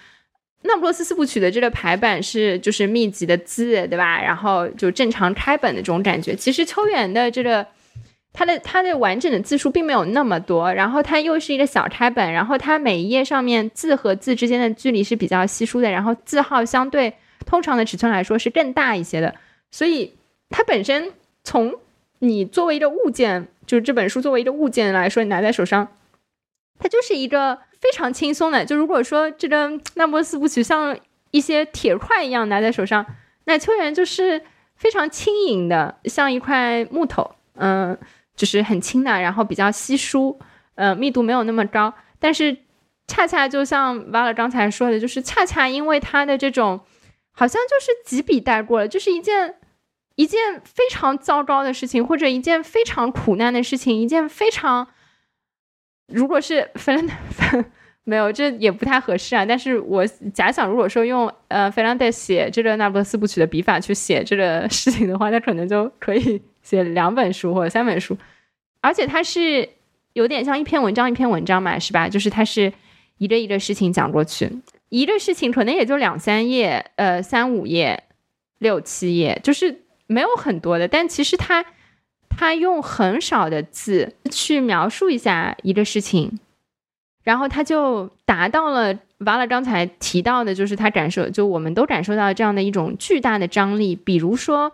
那不勒斯四部曲》的这个排版是就是密集的字，对吧？然后就正常开本的这种感觉。其实秋远的这个它的它的完整的字数并没有那么多，然后它又是一个小开本，然后它每一页上面字和字之间的距离是比较稀疏的，然后字号相对通常的尺寸来说是更大一些的，所以它本身从你作为一个物件。就是这本书作为一个物件来说，你拿在手上，它就是一个非常轻松的。就如果说这个《那波四部曲》像一些铁块一样拿在手上，那秋园就是非常轻盈的，像一块木头，嗯，就是很轻的，然后比较稀疏，呃，密度没有那么高。但是恰恰就像瓦勒刚才说的，就是恰恰因为它的这种，好像就是几笔带过了，就是一件。一件非常糟糕的事情，或者一件非常苦难的事情，一件非常，如果是 弗兰 没有，这也不太合适啊。但是我假想，如果说用呃弗兰德写这个那不勒斯部曲的笔法去写这个事情的话，他可能就可以写两本书或者三本书，而且它是有点像一篇文章一篇文章嘛，是吧？就是它是一个一个事情讲过去，一个事情可能也就两三页，呃，三五页，六七页，就是。没有很多的，但其实他他用很少的字去描述一下一个事情，然后他就达到了瓦拉刚才提到的，就是他感受，就我们都感受到这样的一种巨大的张力。比如说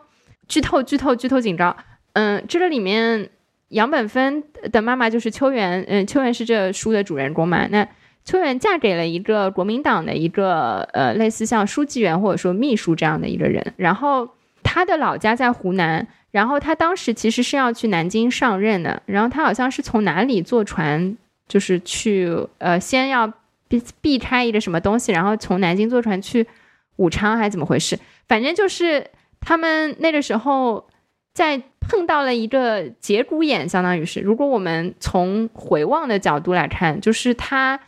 剧透、剧透、剧透警告。嗯，这个里面杨本芬的妈妈就是秋元，嗯，秋元是这书的主人公嘛？那秋元嫁给了一个国民党的一个呃，类似像书记员或者说秘书这样的一个人，然后。他的老家在湖南，然后他当时其实是要去南京上任的，然后他好像是从哪里坐船，就是去呃，先要避避开一个什么东西，然后从南京坐船去武昌还是怎么回事？反正就是他们那个时候在碰到了一个节骨眼，相当于是，如果我们从回望的角度来看，就是他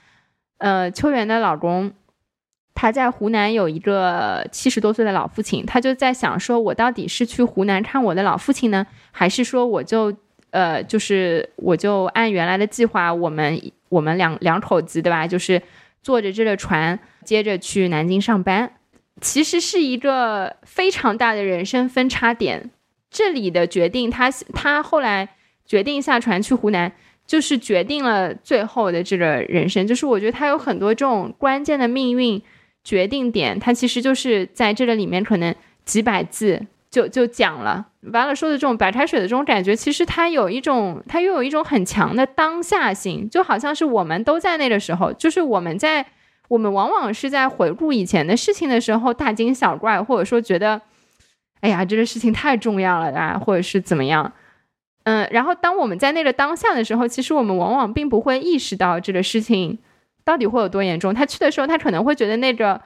呃，秋元的老公。他在湖南有一个七十多岁的老父亲，他就在想说，我到底是去湖南看我的老父亲呢，还是说我就呃，就是我就按原来的计划，我们我们两两口子对吧，就是坐着这个船，接着去南京上班。其实是一个非常大的人生分叉点。这里的决定，他他后来决定下船去湖南，就是决定了最后的这个人生。就是我觉得他有很多这种关键的命运。决定点，它其实就是在这个里面，可能几百字就就讲了完了。说的这种白开水的这种感觉，其实它有一种，它又有一种很强的当下性，就好像是我们都在那个时候，就是我们在我们往往是在回顾以前的事情的时候，大惊小怪，或者说觉得，哎呀，这个事情太重要了啊，或者是怎么样，嗯，然后当我们在那个当下的时候，其实我们往往并不会意识到这个事情。到底会有多严重？他去的时候，他可能会觉得那个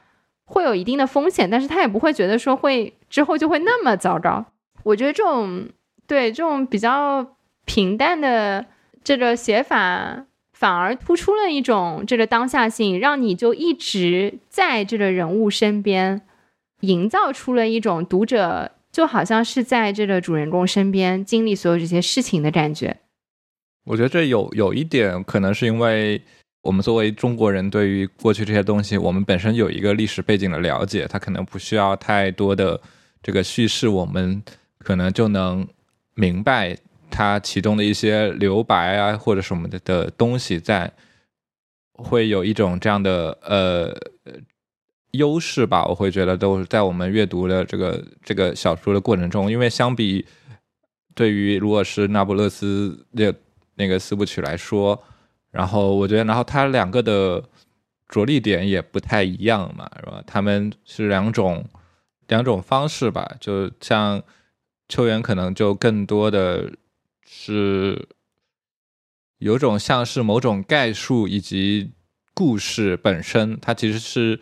会有一定的风险，但是他也不会觉得说会之后就会那么糟糕。我觉得这种对这种比较平淡的这个写法，反而突出了一种这个当下性，让你就一直在这个人物身边，营造出了一种读者就好像是在这个主人公身边经历所有这些事情的感觉。我觉得这有有一点可能是因为。我们作为中国人，对于过去这些东西，我们本身有一个历史背景的了解，它可能不需要太多的这个叙事，我们可能就能明白它其中的一些留白啊，或者什么的的东西，在会有一种这样的呃优势吧。我会觉得都在我们阅读的这个这个小说的过程中，因为相比对于如果是那不勒斯那那个四部曲来说，然后我觉得，然后它两个的着力点也不太一样嘛，是吧？他们是两种两种方式吧，就像秋元可能就更多的是有种像是某种概述以及故事本身，它其实是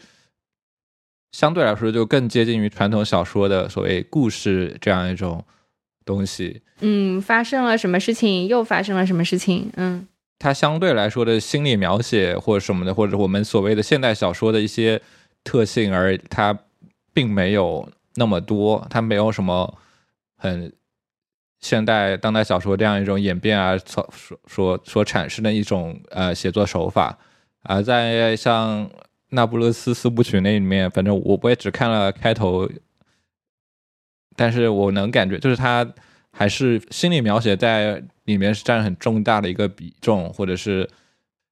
相对来说就更接近于传统小说的所谓故事这样一种东西。嗯，发生了什么事情，又发生了什么事情，嗯。它相对来说的心理描写或者什么的，或者我们所谓的现代小说的一些特性，而它并没有那么多，它没有什么很现代当代小说这样一种演变啊，所所所所产生的一种呃写作手法啊，在像那不勒斯四部曲那里面，反正我我也只看了开头，但是我能感觉就是它还是心理描写在。里面是占很重大的一个比重，或者是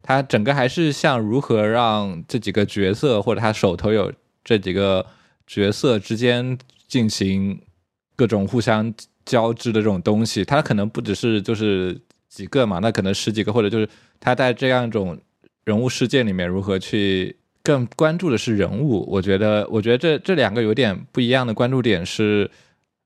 他整个还是像如何让这几个角色，或者他手头有这几个角色之间进行各种互相交织的这种东西。他可能不只是就是几个嘛，那可能十几个，或者就是他在这样一种人物世界里面如何去更关注的是人物。我觉得，我觉得这这两个有点不一样的关注点是，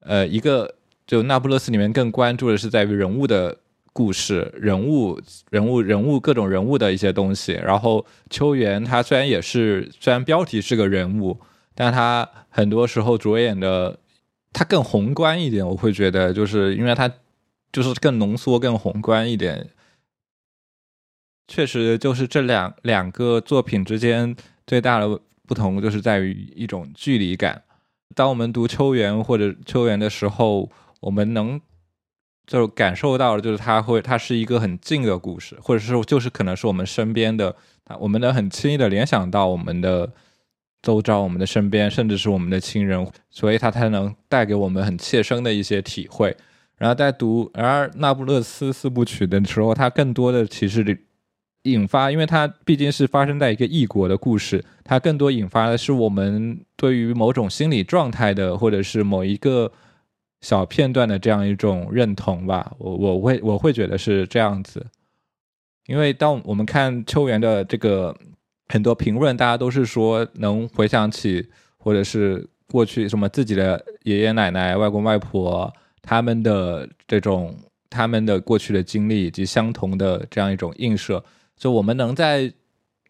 呃，一个。就那不勒斯里面更关注的是在于人物的故事、人物、人物、人物各种人物的一些东西。然后秋元他虽然也是，虽然标题是个人物，但他很多时候着眼的他更宏观一点。我会觉得，就是因为他就是更浓缩、更宏观一点。确实，就是这两两个作品之间最大的不同，就是在于一种距离感。当我们读秋元或者秋元的时候。我们能就感受到了，就是它会，它是一个很近的故事，或者是就是可能是我们身边的，我们能很轻易的联想到我们的周遭、我们的身边，甚至是我们的亲人，所以它才能带给我们很切身的一些体会。然后在读然而那不勒斯四部曲的时候，它更多的其实引发，因为它毕竟是发生在一个异国的故事，它更多引发的是我们对于某种心理状态的，或者是某一个。小片段的这样一种认同吧，我我会我会觉得是这样子，因为当我们看秋元的这个很多评论，大家都是说能回想起或者是过去什么自己的爷爷奶奶、外公外婆他们的这种他们的过去的经历以及相同的这样一种映射，就我们能在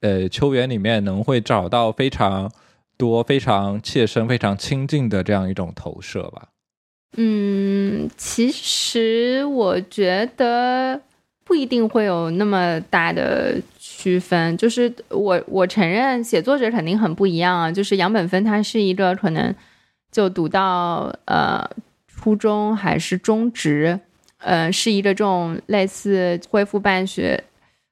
呃秋园里面能会找到非常多、非常切身、非常亲近的这样一种投射吧。嗯，其实我觉得不一定会有那么大的区分。就是我我承认写作者肯定很不一样啊。就是杨本芬他是一个可能就读到呃初中还是中职，呃是一个这种类似恢复办学，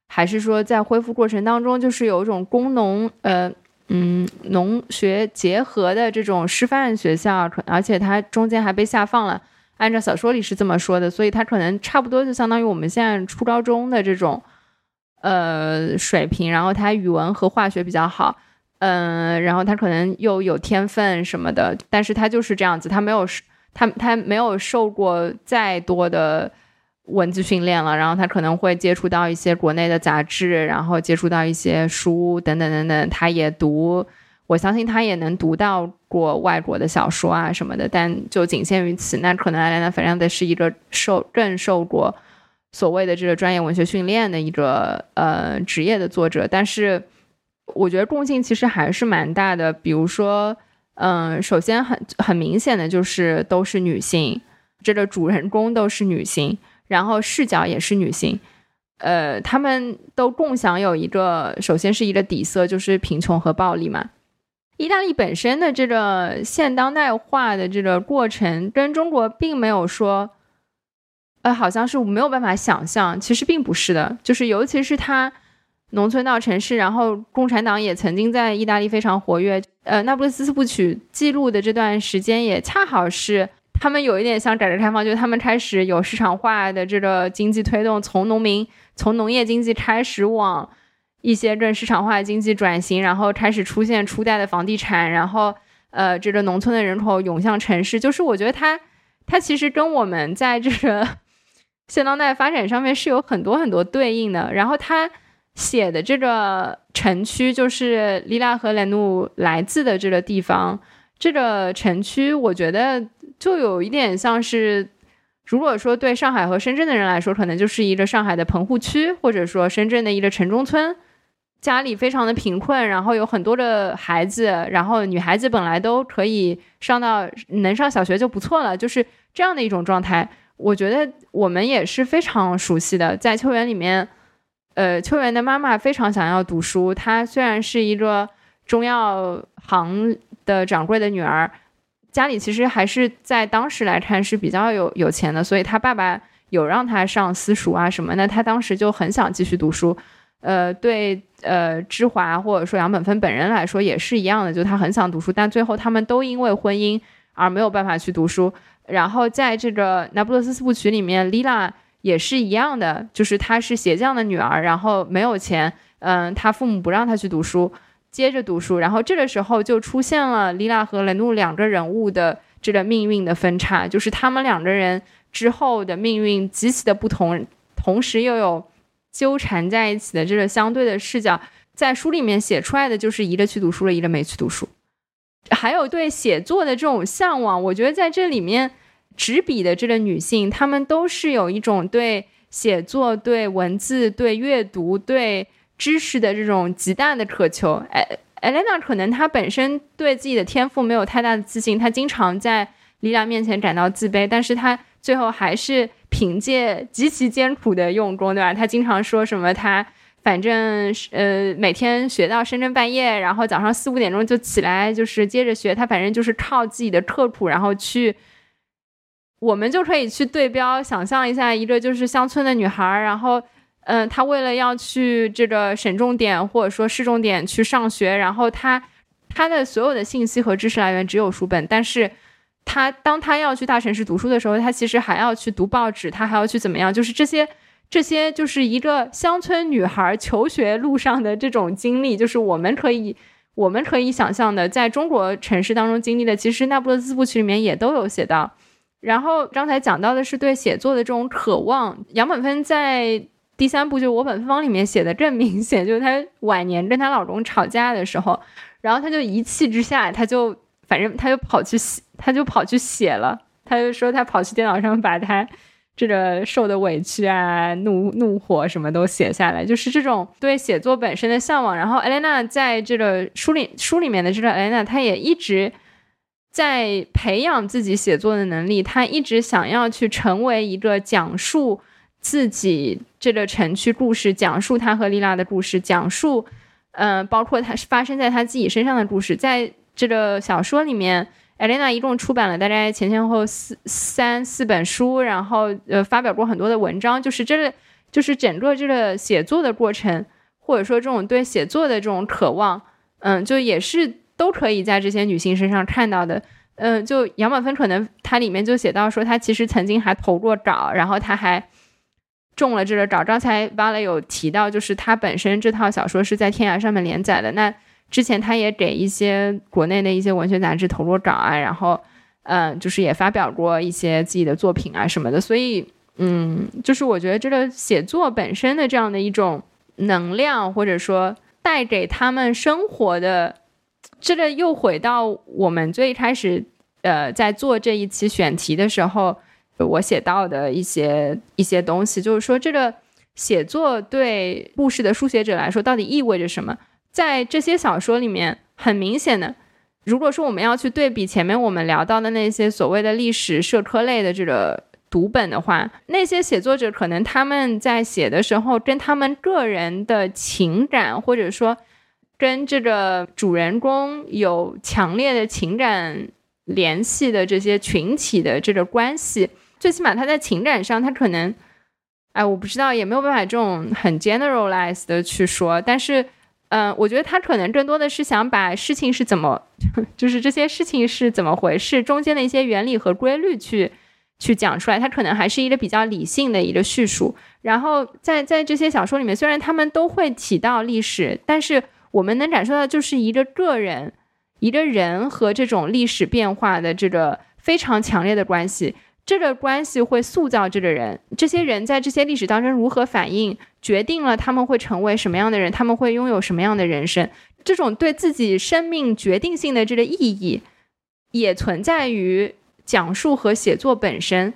还是说在恢复过程当中就是有一种工农呃。嗯，农学结合的这种师范学校，可而且它中间还被下放了。按照小说里是这么说的，所以它可能差不多就相当于我们现在初高中的这种呃水平。然后他语文和化学比较好，嗯，然后他可能又有天分什么的，但是他就是这样子，他没有他他没有受过再多的。文字训练了，然后他可能会接触到一些国内的杂志，然后接触到一些书等等等等。他也读，我相信他也能读到过外国的小说啊什么的，但就仅限于此。那可能艾莲娜·弗兰德是一个受更受过所谓的这个专业文学训练的一个呃职业的作者，但是我觉得共性其实还是蛮大的。比如说，嗯，首先很很明显的就是都是女性，这个主人公都是女性。然后视角也是女性，呃，他们都共享有一个，首先是一个底色，就是贫穷和暴力嘛。意大利本身的这个现当代化的这个过程，跟中国并没有说，呃，好像是没有办法想象，其实并不是的。就是尤其是他农村到城市，然后共产党也曾经在意大利非常活跃，呃，那不勒斯四部曲记录的这段时间，也恰好是。他们有一点像改革开放，就是他们开始有市场化的这个经济推动，从农民从农业经济开始往一些更市场化的经济转型，然后开始出现初代的房地产，然后呃，这个农村的人口涌向城市。就是我觉得他它其实跟我们在这个 现当代发展上面是有很多很多对应的。然后他写的这个城区，就是莉拉和雷努来自的这个地方，这个城区，我觉得就有一点像是，如果说对上海和深圳的人来说，可能就是一个上海的棚户区，或者说深圳的一个城中村。家里非常的贫困，然后有很多的孩子，然后女孩子本来都可以上到能上小学就不错了，就是这样的一种状态。我觉得我们也是非常熟悉的。在秋园里面，呃，秋园的妈妈非常想要读书。她虽然是一个中药行的掌柜的女儿，家里其实还是在当时来看是比较有有钱的，所以她爸爸有让她上私塾啊什么的。她当时就很想继续读书。呃，对。呃，芝华或者说杨本芬本人来说也是一样的，就他很想读书，但最后他们都因为婚姻而没有办法去读书。然后在这个《那不勒斯四部曲》里面，莉拉也是一样的，就是她是鞋匠的女儿，然后没有钱，嗯，她父母不让她去读书，接着读书。然后这个时候就出现了莉拉和雷诺两个人物的这个命运的分叉，就是他们两个人之后的命运极其的不同，同时又有。纠缠在一起的这个相对的视角，在书里面写出来的就是一个去读书了，一个没去读书。还有对写作的这种向往，我觉得在这里面，执笔的这个女性，她们都是有一种对写作、对文字、对阅读、对知识的这种极大的渴求。哎，艾莲娜可能她本身对自己的天赋没有太大的自信，她经常在莉拉面前感到自卑，但是她最后还是。凭借极其艰苦的用功，对吧？她经常说什么？她反正呃每天学到深更半夜，然后早上四五点钟就起来，就是接着学。他反正就是靠自己的刻苦，然后去。我们就可以去对标，想象一下，一个就是乡村的女孩，然后嗯，他为了要去这个省重点或者说市重点去上学，然后他他的所有的信息和知识来源只有书本，但是。他当他要去大城市读书的时候，他其实还要去读报纸，他还要去怎么样？就是这些，这些就是一个乡村女孩求学路上的这种经历，就是我们可以，我们可以想象的，在中国城市当中经历的，其实《那不勒斯部曲》里面也都有写到。然后刚才讲到的是对写作的这种渴望，杨本芬在第三部就《我本芬芳》里面写的更明显，就是她晚年跟她老公吵架的时候，然后她就一气之下，她就。反正他就跑去写，他就跑去写了。他就说他跑去电脑上把他这个受的委屈啊、怒怒火什么都写下来，就是这种对写作本身的向往。然后艾莲娜在这个书里书里面的这个艾莲娜，她也一直在培养自己写作的能力。她一直想要去成为一个讲述自己这个城区故事、讲述他和丽娜的故事、讲述嗯，包括他发生在他自己身上的故事，在。这个小说里面，艾莲娜一共出版了大概前前后后四三四本书，然后呃发表过很多的文章，就是这个就是整个这个写作的过程，或者说这种对写作的这种渴望，嗯，就也是都可以在这些女性身上看到的。嗯，就杨满芬可能她里面就写到说，她其实曾经还投过稿，然后她还中了这个稿。刚才巴雷有提到，就是他本身这套小说是在天涯上面连载的，那。之前他也给一些国内的一些文学杂志投过稿啊，然后，嗯，就是也发表过一些自己的作品啊什么的，所以，嗯，就是我觉得这个写作本身的这样的一种能量，或者说带给他们生活的，这个又回到我们最开始，呃，在做这一期选题的时候，我写到的一些一些东西，就是说这个写作对故事的书写者来说到底意味着什么？在这些小说里面，很明显的，如果说我们要去对比前面我们聊到的那些所谓的历史社科类的这个读本的话，那些写作者可能他们在写的时候，跟他们个人的情感，或者说跟这个主人公有强烈的情感联系的这些群体的这个关系，最起码他在情感上，他可能，哎，我不知道，也没有办法这种很 generalized 的去说，但是。嗯，我觉得他可能更多的是想把事情是怎么，就是这些事情是怎么回事，中间的一些原理和规律去去讲出来。他可能还是一个比较理性的一个叙述。然后在在这些小说里面，虽然他们都会提到历史，但是我们能感受到就是一个个人，一个人和这种历史变化的这个非常强烈的关系。这个关系会塑造这个人，这些人在这些历史当中如何反应，决定了他们会成为什么样的人，他们会拥有什么样的人生。这种对自己生命决定性的这个意义，也存在于讲述和写作本身。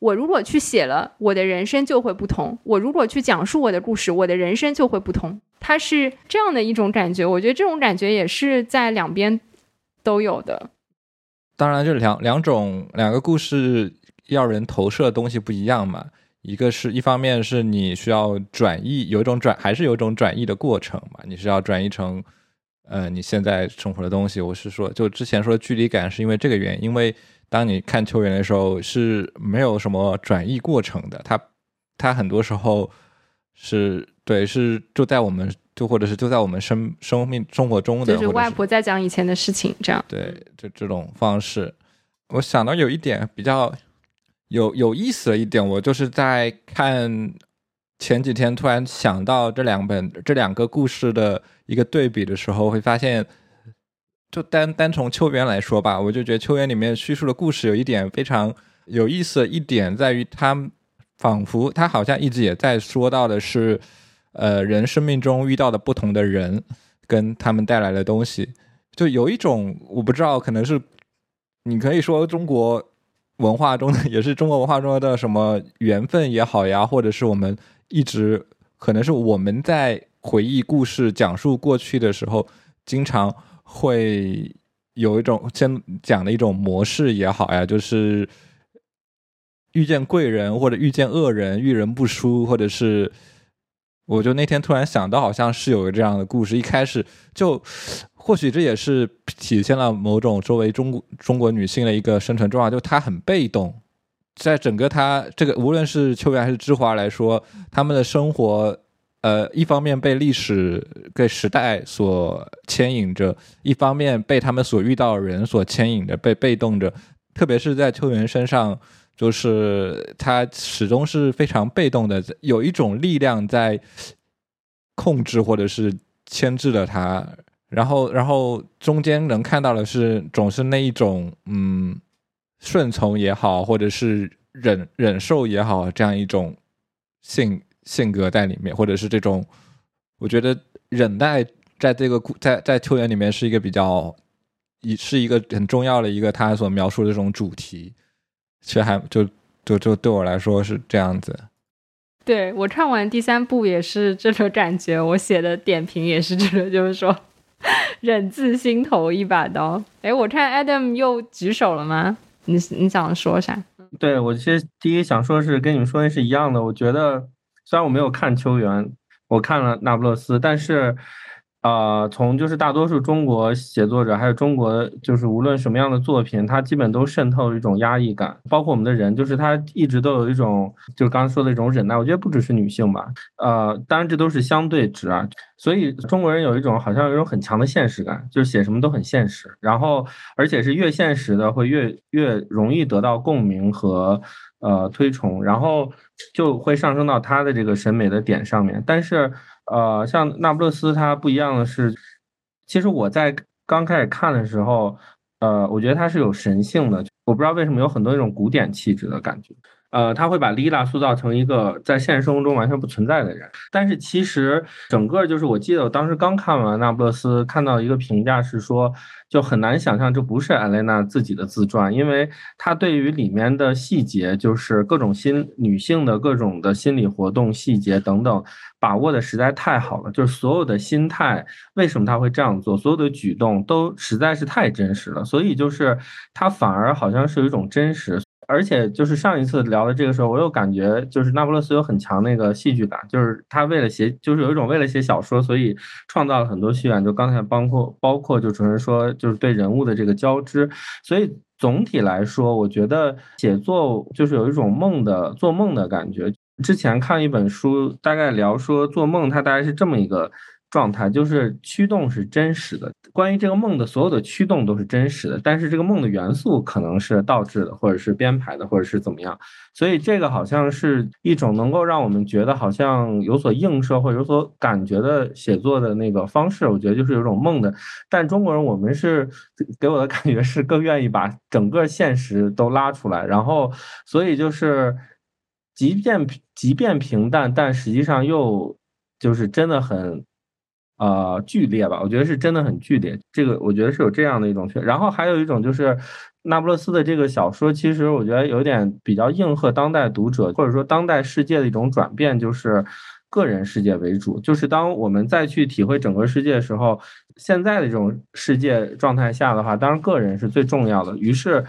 我如果去写了，我的人生就会不同；我如果去讲述我的故事，我的人生就会不同。它是这样的一种感觉，我觉得这种感觉也是在两边都有的。当然，这两两种两个故事。要人投射的东西不一样嘛？一个是一方面是你需要转译，有一种转还是有一种转译的过程嘛？你是要转译成，呃，你现在生活的东西。我是说，就之前说的距离感，是因为这个原因。因为当你看球员的时候，是没有什么转译过程的。他他很多时候是对，是就在我们就或者是就在我们生生命生活中的，就是外婆在讲以前的事情，这样对，就这种方式。我想到有一点比较。有有意思的一点，我就是在看前几天突然想到这两本这两个故事的一个对比的时候，会发现，就单单从秋园来说吧，我就觉得秋园里面叙述的故事有一点非常有意思的一点在于，他仿佛他好像一直也在说到的是，呃，人生命中遇到的不同的人跟他们带来的东西，就有一种我不知道，可能是你可以说中国。文化中的也是中国文化中的什么缘分也好呀，或者是我们一直可能是我们在回忆故事、讲述过去的时候，经常会有一种先讲的一种模式也好呀，就是遇见贵人或者遇见恶人，遇人不淑，或者是。我就那天突然想到，好像是有个这样的故事。一开始就，或许这也是体现了某种作为中国中国女性的一个生存状况，就她很被动，在整个她这个无论是秋园还是芝华来说，他们的生活，呃，一方面被历史、被时代所牵引着，一方面被他们所遇到的人所牵引着，被被动着。特别是在秋园身上。就是他始终是非常被动的，有一种力量在控制或者是牵制了他，然后，然后中间能看到的是，总是那一种嗯，顺从也好，或者是忍忍受也好，这样一种性性格在里面，或者是这种，我觉得忍耐在这个在在秋园里面是一个比较，一是一个很重要的一个他所描述的这种主题。其实还就就就对我来说是这样子，对我看完第三部也是这种感觉，我写的点评也是这个，就是说 忍字心头一把刀。哎，我看 Adam 又举手了吗？你你想说啥？对我其实第一想说是跟你们说的是一样的，我觉得虽然我没有看球员，我看了那不勒斯，但是。呃，从就是大多数中国写作者，还有中国就是无论什么样的作品，它基本都渗透一种压抑感，包括我们的人，就是他一直都有一种，就是刚刚说的一种忍耐。我觉得不只是女性吧，呃，当然这都是相对值啊。所以中国人有一种好像有一种很强的现实感，就是写什么都很现实，然后而且是越现实的会越越容易得到共鸣和呃推崇，然后就会上升到他的这个审美的点上面，但是。呃，像那不勒斯，它不一样的是，其实我在刚开始看的时候，呃，我觉得它是有神性的，我不知道为什么有很多那种古典气质的感觉。呃，他会把丽拉塑造成一个在现实生活中完全不存在的人，但是其实整个就是，我记得我当时刚看完《那不勒斯》，看到一个评价是说，就很难想象这不是艾蕾娜自己的自传，因为她对于里面的细节，就是各种心女性的各种的心理活动细节等等，把握的实在太好了，就是所有的心态，为什么他会这样做，所有的举动都实在是太真实了，所以就是他反而好像是有一种真实。而且就是上一次聊的这个时候，我又感觉就是那不勒斯有很强那个戏剧感，就是他为了写，就是有一种为了写小说，所以创造了很多戏感。就刚才包括包括就主持人说，就是对人物的这个交织。所以总体来说，我觉得写作就是有一种梦的做梦的感觉。之前看一本书，大概聊说做梦，它大概是这么一个。状态，就是驱动是真实的。关于这个梦的所有的驱动都是真实的，但是这个梦的元素可能是倒置的，或者是编排的，或者是怎么样。所以这个好像是一种能够让我们觉得好像有所映射或者有所感觉的写作的那个方式。我觉得就是有种梦的。但中国人我们是给我的感觉是更愿意把整个现实都拉出来，然后所以就是即便即便平淡，但实际上又就是真的很。呃，剧烈吧，我觉得是真的很剧烈。这个我觉得是有这样的一种然后还有一种就是那不勒斯的这个小说，其实我觉得有点比较应和当代读者或者说当代世界的一种转变，就是个人世界为主。就是当我们再去体会整个世界的时候，现在的这种世界状态下的话，当然个人是最重要的。于是。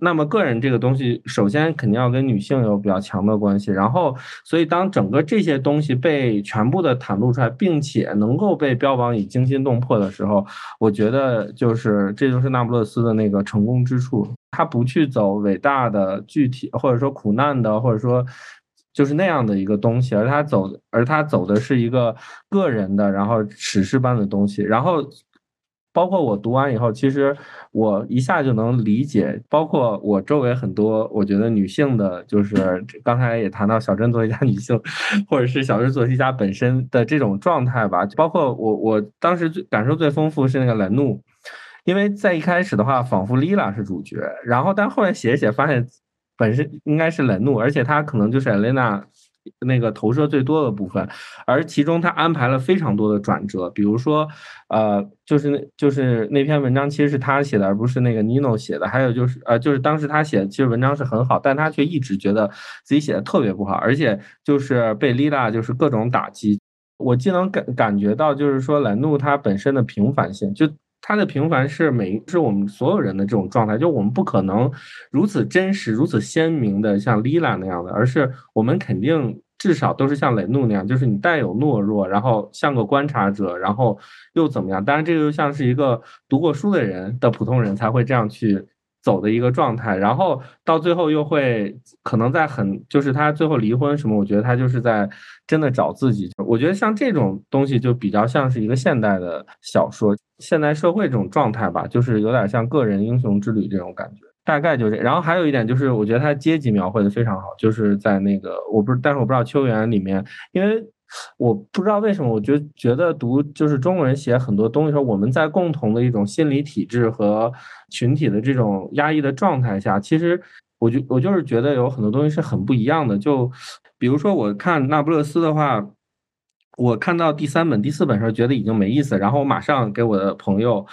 那么个人这个东西，首先肯定要跟女性有比较强的关系，然后，所以当整个这些东西被全部的袒露出来，并且能够被标榜以惊心动魄的时候，我觉得就是这就是那不勒斯的那个成功之处，他不去走伟大的具体或者说苦难的或者说就是那样的一个东西，而他走而他走的是一个个人的，然后史诗般的东西，然后。包括我读完以后，其实我一下就能理解。包括我周围很多，我觉得女性的，就是刚才也谈到小镇作家女性，或者是小镇作家本身的这种状态吧。包括我，我当时最感受最丰富是那个兰怒，因为在一开始的话，仿佛莉拉是主角，然后但后来写一写发现，本身应该是兰怒，而且他可能就是艾蕾娜。那个投射最多的部分，而其中他安排了非常多的转折，比如说，呃，就是那，就是那篇文章其实是他写的，而不是那个 Nino 写的。还有就是，呃，就是当时他写，其实文章是很好，但他却一直觉得自己写的特别不好，而且就是被 Lila 就是各种打击。我既能感感觉到，就是说兰怒他本身的平凡性，就。他的平凡是每是我们所有人的这种状态，就我们不可能如此真实、如此鲜明的像 Lila 那样的，而是我们肯定至少都是像雷怒那样，就是你带有懦弱，然后像个观察者，然后又怎么样？当然，这个又像是一个读过书的人的普通人才会这样去。走的一个状态，然后到最后又会可能在很就是他最后离婚什么，我觉得他就是在真的找自己。我觉得像这种东西就比较像是一个现代的小说，现代社会这种状态吧，就是有点像个人英雄之旅这种感觉，大概就这。然后还有一点就是，我觉得他阶级描绘的非常好，就是在那个我不是，但是我不知道秋园里面，因为。我不知道为什么，我觉觉得读就是中国人写很多东西时候，我们在共同的一种心理体制和群体的这种压抑的状态下，其实我就我就是觉得有很多东西是很不一样的。就比如说我看那不勒斯的话，我看到第三本、第四本时候觉得已经没意思，然后我马上给我的朋友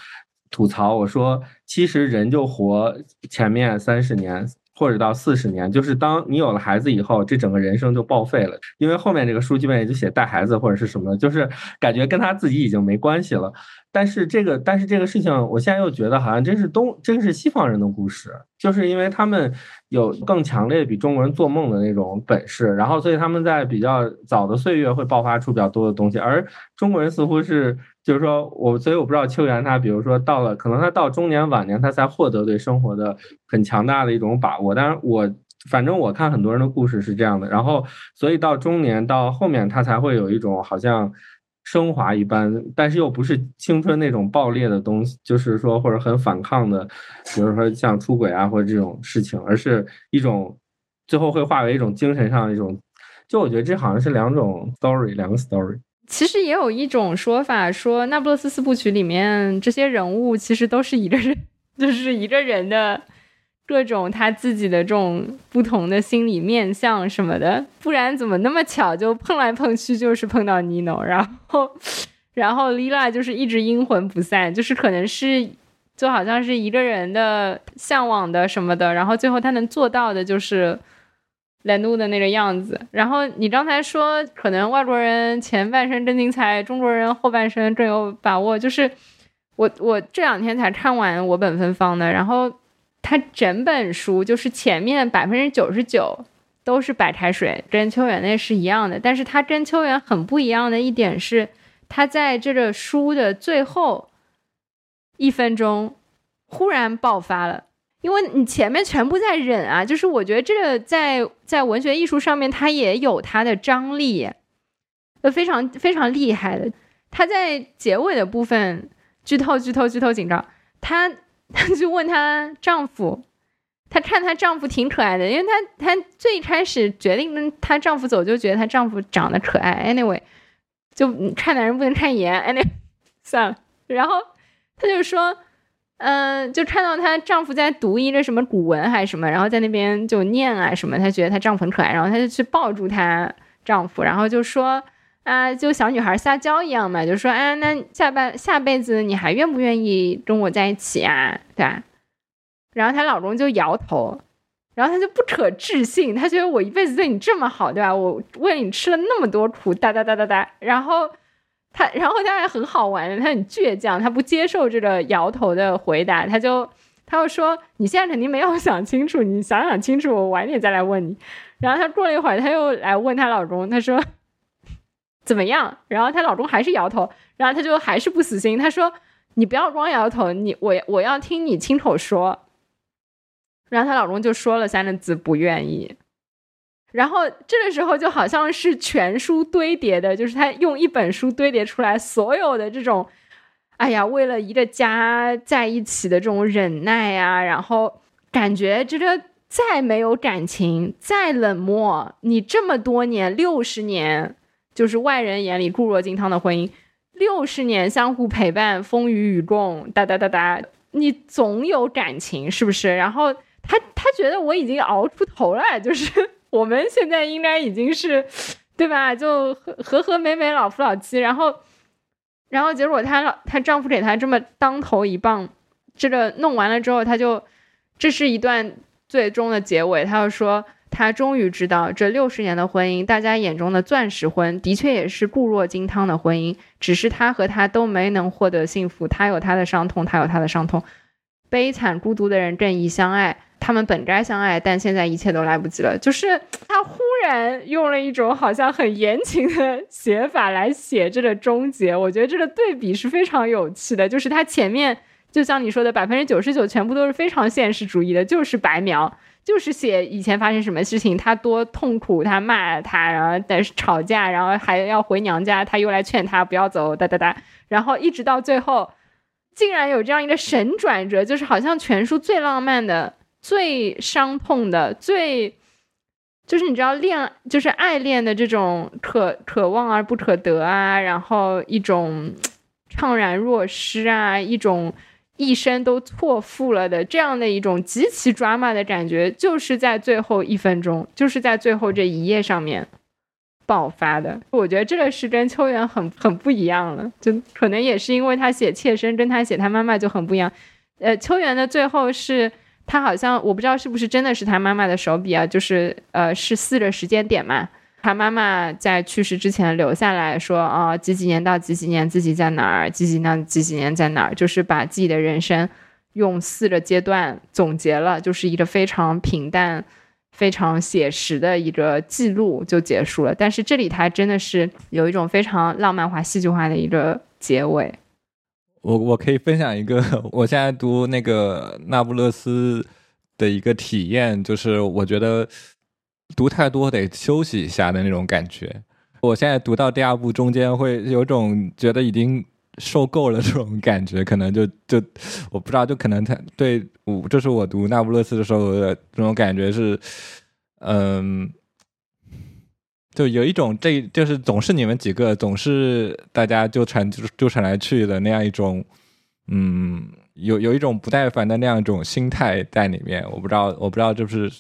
吐槽，我说其实人就活前面三十年。或者到四十年，就是当你有了孩子以后，这整个人生就报废了，因为后面这个书基本也就写带孩子或者是什么，就是感觉跟他自己已经没关系了。但是这个，但是这个事情，我现在又觉得好像这是东，这个是西方人的故事，就是因为他们有更强烈比中国人做梦的那种本事，然后所以他们在比较早的岁月会爆发出比较多的东西，而中国人似乎是，就是说我，所以我不知道秋元他，比如说到了，可能他到中年晚年，他才获得对生活的很强大的一种把握。当然，我反正我看很多人的故事是这样的，然后所以到中年到后面，他才会有一种好像。升华一般，但是又不是青春那种爆裂的东西，就是说或者很反抗的，比如说像出轨啊或者这种事情，而是一种最后会化为一种精神上的一种。就我觉得这好像是两种 story，两个 story。其实也有一种说法说，《那不勒斯四部曲》里面这些人物其实都是一个人，就是一个人的。各种他自己的这种不同的心理面相什么的，不然怎么那么巧就碰来碰去就是碰到尼诺，然后，然后莉拉就是一直阴魂不散，就是可能是就好像是一个人的向往的什么的，然后最后他能做到的就是兰怒的那个样子。然后你刚才说可能外国人前半生真精彩，中国人后半生更有把握，就是我我这两天才看完我本芬芳的，然后。他整本书就是前面百分之九十九都是白开水，跟秋园那是一样的。但是他跟秋园很不一样的一点是，他在这个书的最后一分钟忽然爆发了，因为你前面全部在忍啊。就是我觉得这个在在文学艺术上面，它也有它的张力，呃，非常非常厉害的。她在结尾的部分剧透剧透剧透紧张，她她就问她丈夫，她看她丈夫挺可爱的，因为她她最开始决定跟她丈夫走，就觉得她丈夫长得可爱。Anyway，就看男人不能看颜。Anyway，算了。然后她就说，嗯、就看到她丈夫在读一个什么古文还是什么，然后在那边就念啊什么，她觉得她丈夫很可爱，然后她就去抱住她丈夫，然后就说。啊，就小女孩撒娇一样嘛，就说啊，那下半下辈子你还愿不愿意跟我在一起啊？对吧？然后她老公就摇头，然后她就不可置信，她觉得我一辈子对你这么好，对吧？我为你吃了那么多苦，哒哒哒哒哒。然后她，然后她还很好玩，她很倔强，她不接受这个摇头的回答，她就她就说你现在肯定没有想清楚，你想想清楚，我晚点再来问你。然后她过了一会儿，她又来问她老公，她说。怎么样？然后她老公还是摇头，然后她就还是不死心。她说：“你不要光摇头，你我我要听你亲口说。”然后她老公就说了三个字：“不愿意。”然后这个时候就好像是全书堆叠的，就是他用一本书堆叠出来所有的这种，哎呀，为了一个家在一起的这种忍耐啊，然后感觉这个再没有感情，再冷漠，你这么多年六十年。就是外人眼里固若金汤的婚姻，六十年相互陪伴，风雨与共，哒哒哒哒，你总有感情，是不是？然后他他觉得我已经熬出头了，就是我们现在应该已经是，对吧？就和和和美美老夫老妻，然后然后结果她老她丈夫给她这么当头一棒，这个弄完了之后，她就这是一段最终的结尾，她就说。他终于知道，这六十年的婚姻，大家眼中的钻石婚，的确也是固若金汤的婚姻。只是他和他都没能获得幸福，他有他的伤痛，他有他的伤痛。悲惨孤独的人更易相爱，他们本该相爱，但现在一切都来不及了。就是他忽然用了一种好像很言情的写法来写这个终结，我觉得这个对比是非常有趣的。就是他前面就像你说的，百分之九十九全部都是非常现实主义的，就是白描。就是写以前发生什么事情，他多痛苦，他骂他，然后但是吵架，然后还要回娘家，他又来劝他不要走，哒哒哒，然后一直到最后，竟然有这样一个神转折，就是好像全书最浪漫的、最伤痛的、最，就是你知道恋，就是爱恋的这种可可望而不可得啊，然后一种怅然若失啊，一种。一生都错付了的这样的一种极其 drama 的感觉，就是在最后一分钟，就是在最后这一页上面爆发的。我觉得这个是跟秋元很很不一样了，就可能也是因为他写妾身跟他写他妈妈就很不一样。呃，秋元的最后是他好像我不知道是不是真的是他妈妈的手笔啊，就是呃是四个时间点嘛。他妈妈在去世之前留下来说啊，几几年到几几年自己在哪儿，几几年几几年在哪儿，就是把自己的人生用四个阶段总结了，就是一个非常平淡、非常写实的一个记录就结束了。但是这里他真的是有一种非常浪漫化、戏剧化的一个结尾。我我可以分享一个我现在读那个那不勒斯的一个体验，就是我觉得。读太多得休息一下的那种感觉。我现在读到第二部中间，会有种觉得已经受够了这种感觉，可能就就我不知道，就可能他对我，这是我读那不勒斯的时候的这种感觉是，嗯，就有一种这就是总是你们几个总是大家纠缠纠缠来去的那样一种，嗯，有有一种不耐烦的那样一种心态在里面。我不知道，我不知道这是。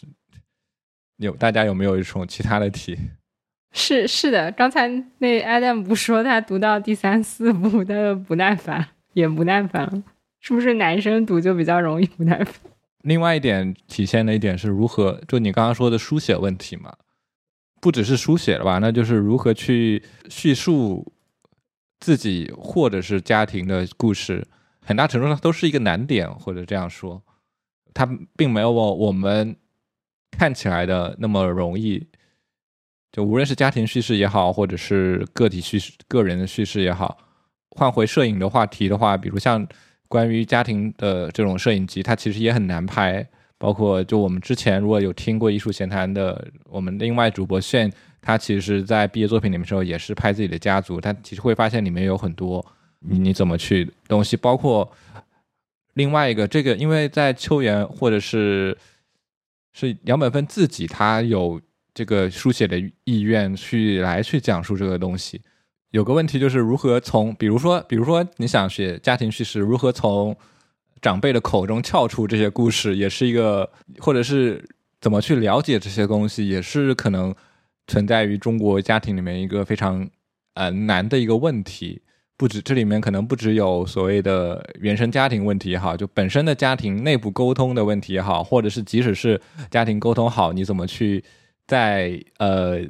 有大家有没有一种其他的题？是是的，刚才那 Adam 不说他读到第三四部他就不耐烦，也不耐烦了，是不是男生读就比较容易不耐烦？另外一点体现的一点是如何，就你刚刚说的书写问题嘛，不只是书写了吧，那就是如何去叙述自己或者是家庭的故事，很大程度上都是一个难点，或者这样说，它并没有我我们。看起来的那么容易，就无论是家庭叙事也好，或者是个体叙事、个人的叙事也好，换回摄影的话题的话，比如像关于家庭的这种摄影集，它其实也很难拍。包括就我们之前如果有听过艺术闲谈的，我们另外主播炫他其实在毕业作品里面时候也是拍自己的家族，他其实会发现里面有很多你你怎么去东西，包括另外一个这个，因为在秋园或者是是杨本芬自己，他有这个书写的意愿去来去讲述这个东西。有个问题就是如何从，比如说，比如说你想写家庭叙事，如何从长辈的口中撬出这些故事，也是一个，或者是怎么去了解这些东西，也是可能存在于中国家庭里面一个非常呃难的一个问题。不止这里面可能不只有所谓的原生家庭问题也好，就本身的家庭内部沟通的问题也好，或者是即使是家庭沟通好，你怎么去在呃。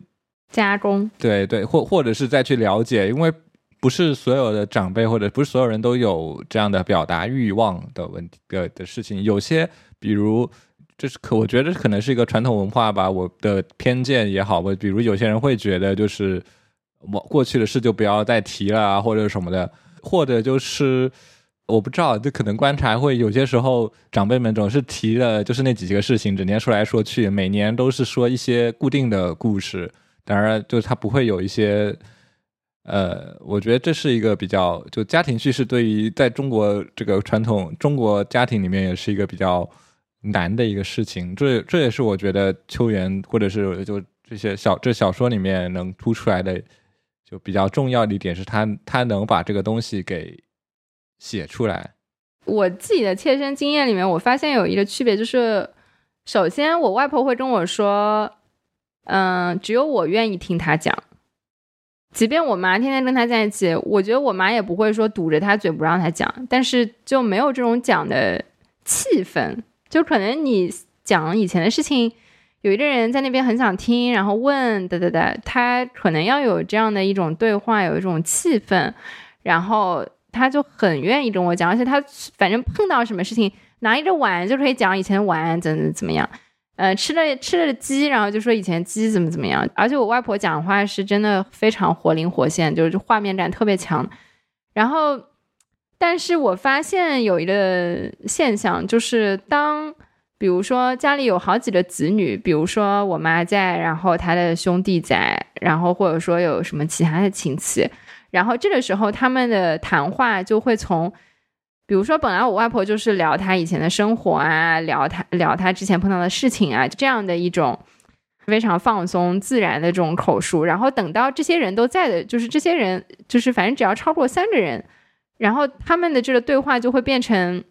加工对对，或或者是再去了解，因为不是所有的长辈或者不是所有人都有这样的表达欲望的问题的的事情。有些，比如这是可，我觉得可能是一个传统文化吧，我的偏见也好，我比如有些人会觉得就是我过去的事就不要再提了，或者什么的，或者就是我不知道，就可能观察会有些时候长辈们总是提的就是那几个事情，整天说来说去，每年都是说一些固定的故事。当然，就是它不会有一些，呃，我觉得这是一个比较，就家庭叙事对于在中国这个传统中国家庭里面也是一个比较难的一个事情。这这也是我觉得秋园或者是就这些小这小说里面能突出来的，就比较重要的一点是他他能把这个东西给写出来。我自己的切身经验里面，我发现有一个区别，就是首先我外婆会跟我说。嗯，只有我愿意听他讲，即便我妈天天跟他在一起，我觉得我妈也不会说堵着他嘴不让他讲，但是就没有这种讲的气氛，就可能你讲以前的事情，有一个人在那边很想听，然后问哒哒哒，他可能要有这样的一种对话，有一种气氛，然后他就很愿意跟我讲，而且他反正碰到什么事情，拿一个碗就可以讲以前的碗怎怎么样。呃，吃了吃了鸡，然后就说以前鸡怎么怎么样，而且我外婆讲话是真的非常活灵活现，就是画面感特别强。然后，但是我发现有一个现象，就是当比如说家里有好几个子女，比如说我妈在，然后她的兄弟在，然后或者说有什么其他的亲戚，然后这个时候他们的谈话就会从。比如说，本来我外婆就是聊她以前的生活啊，聊她聊她之前碰到的事情啊，这样的一种非常放松自然的这种口述。然后等到这些人都在的，就是这些人，就是反正只要超过三个人，然后他们的这个对话就会变成，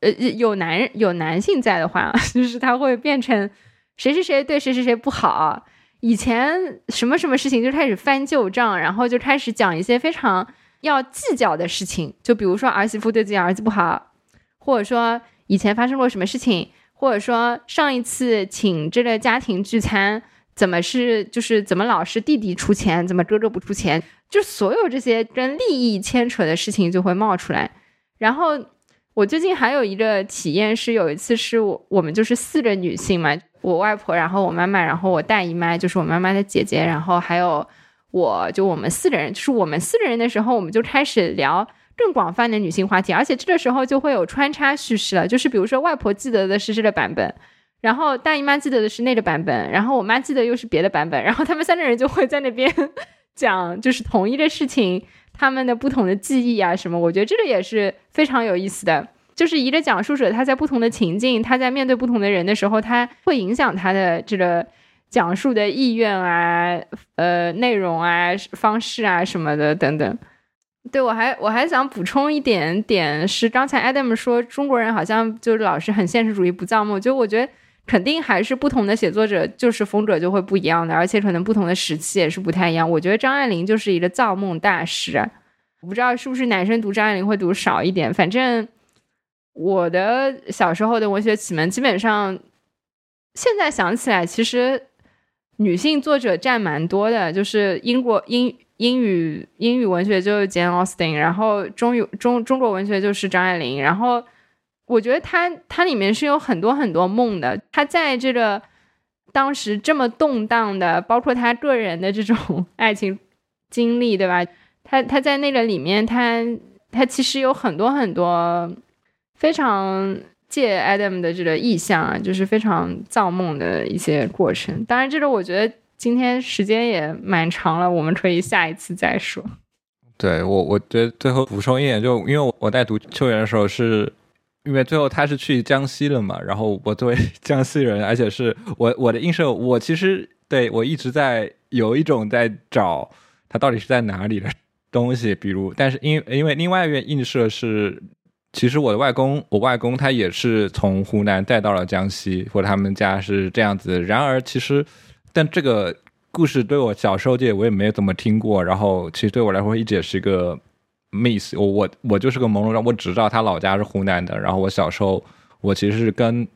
呃，有男人有男性在的话，就是他会变成谁谁谁对谁谁谁不好，以前什么什么事情就开始翻旧账，然后就开始讲一些非常。要计较的事情，就比如说儿媳妇对自己儿子不好，或者说以前发生过什么事情，或者说上一次请这个家庭聚餐怎么是就是怎么老是弟弟出钱，怎么哥哥不出钱，就所有这些跟利益牵扯的事情就会冒出来。然后我最近还有一个体验是，有一次是我我们就是四个女性嘛，我外婆，然后我妈妈，然后我大姨妈就是我妈妈的姐姐，然后还有。我就我们四个人，就是我们四个人的时候，我们就开始聊更广泛的女性话题，而且这个时候就会有穿插叙事了。就是比如说，外婆记得的是这个版本，然后大姨妈记得的是那个版本，然后我妈记得又是别的版本，然后他们三个人就会在那边 讲，就是同一个事情，他们的不同的记忆啊什么。我觉得这个也是非常有意思的，就是一个讲述者他在不同的情境，他在面对不同的人的时候，他会影响他的这个。讲述的意愿啊，呃，内容啊，方式啊，什么的等等。对我还我还想补充一点点，是刚才 Adam 说中国人好像就是老是很现实主义，不造梦。就我觉得肯定还是不同的写作者，就是风格就会不一样的，而且可能不同的时期也是不太一样。我觉得张爱玲就是一个造梦大师，我不知道是不是男生读张爱玲会读少一点。反正我的小时候的文学启蒙，基本上现在想起来，其实。女性作者占蛮多的，就是英国英英语英语文学就是 Jane Austen，然后中语中中国文学就是张爱玲，然后我觉得她她里面是有很多很多梦的，她在这个当时这么动荡的，包括她个人的这种 爱情经历，对吧？她她在那个里面，她她其实有很多很多非常。借 Adam 的这个意象啊，就是非常造梦的一些过程。当然，这个我觉得今天时间也蛮长了，我们可以下一次再说。对我，我觉得最后补充一点，就因为我在读秋园的时候，是因为最后他是去江西了嘛，然后我作为 江西人，而且是我我的映射，我其实对我一直在有一种在找他到底是在哪里的东西，比如，但是因因为另外一个映射是，其实我的外公，我外公他也是从湖南带到了江西，或者他们家是这样子，然而其实，但这个。故事对我小时候这我也没有怎么听过，然后其实对我来说一直也是一个 miss。我我我就是个朦胧，我只知道他老家是湖南的。然后我小时候我其实是跟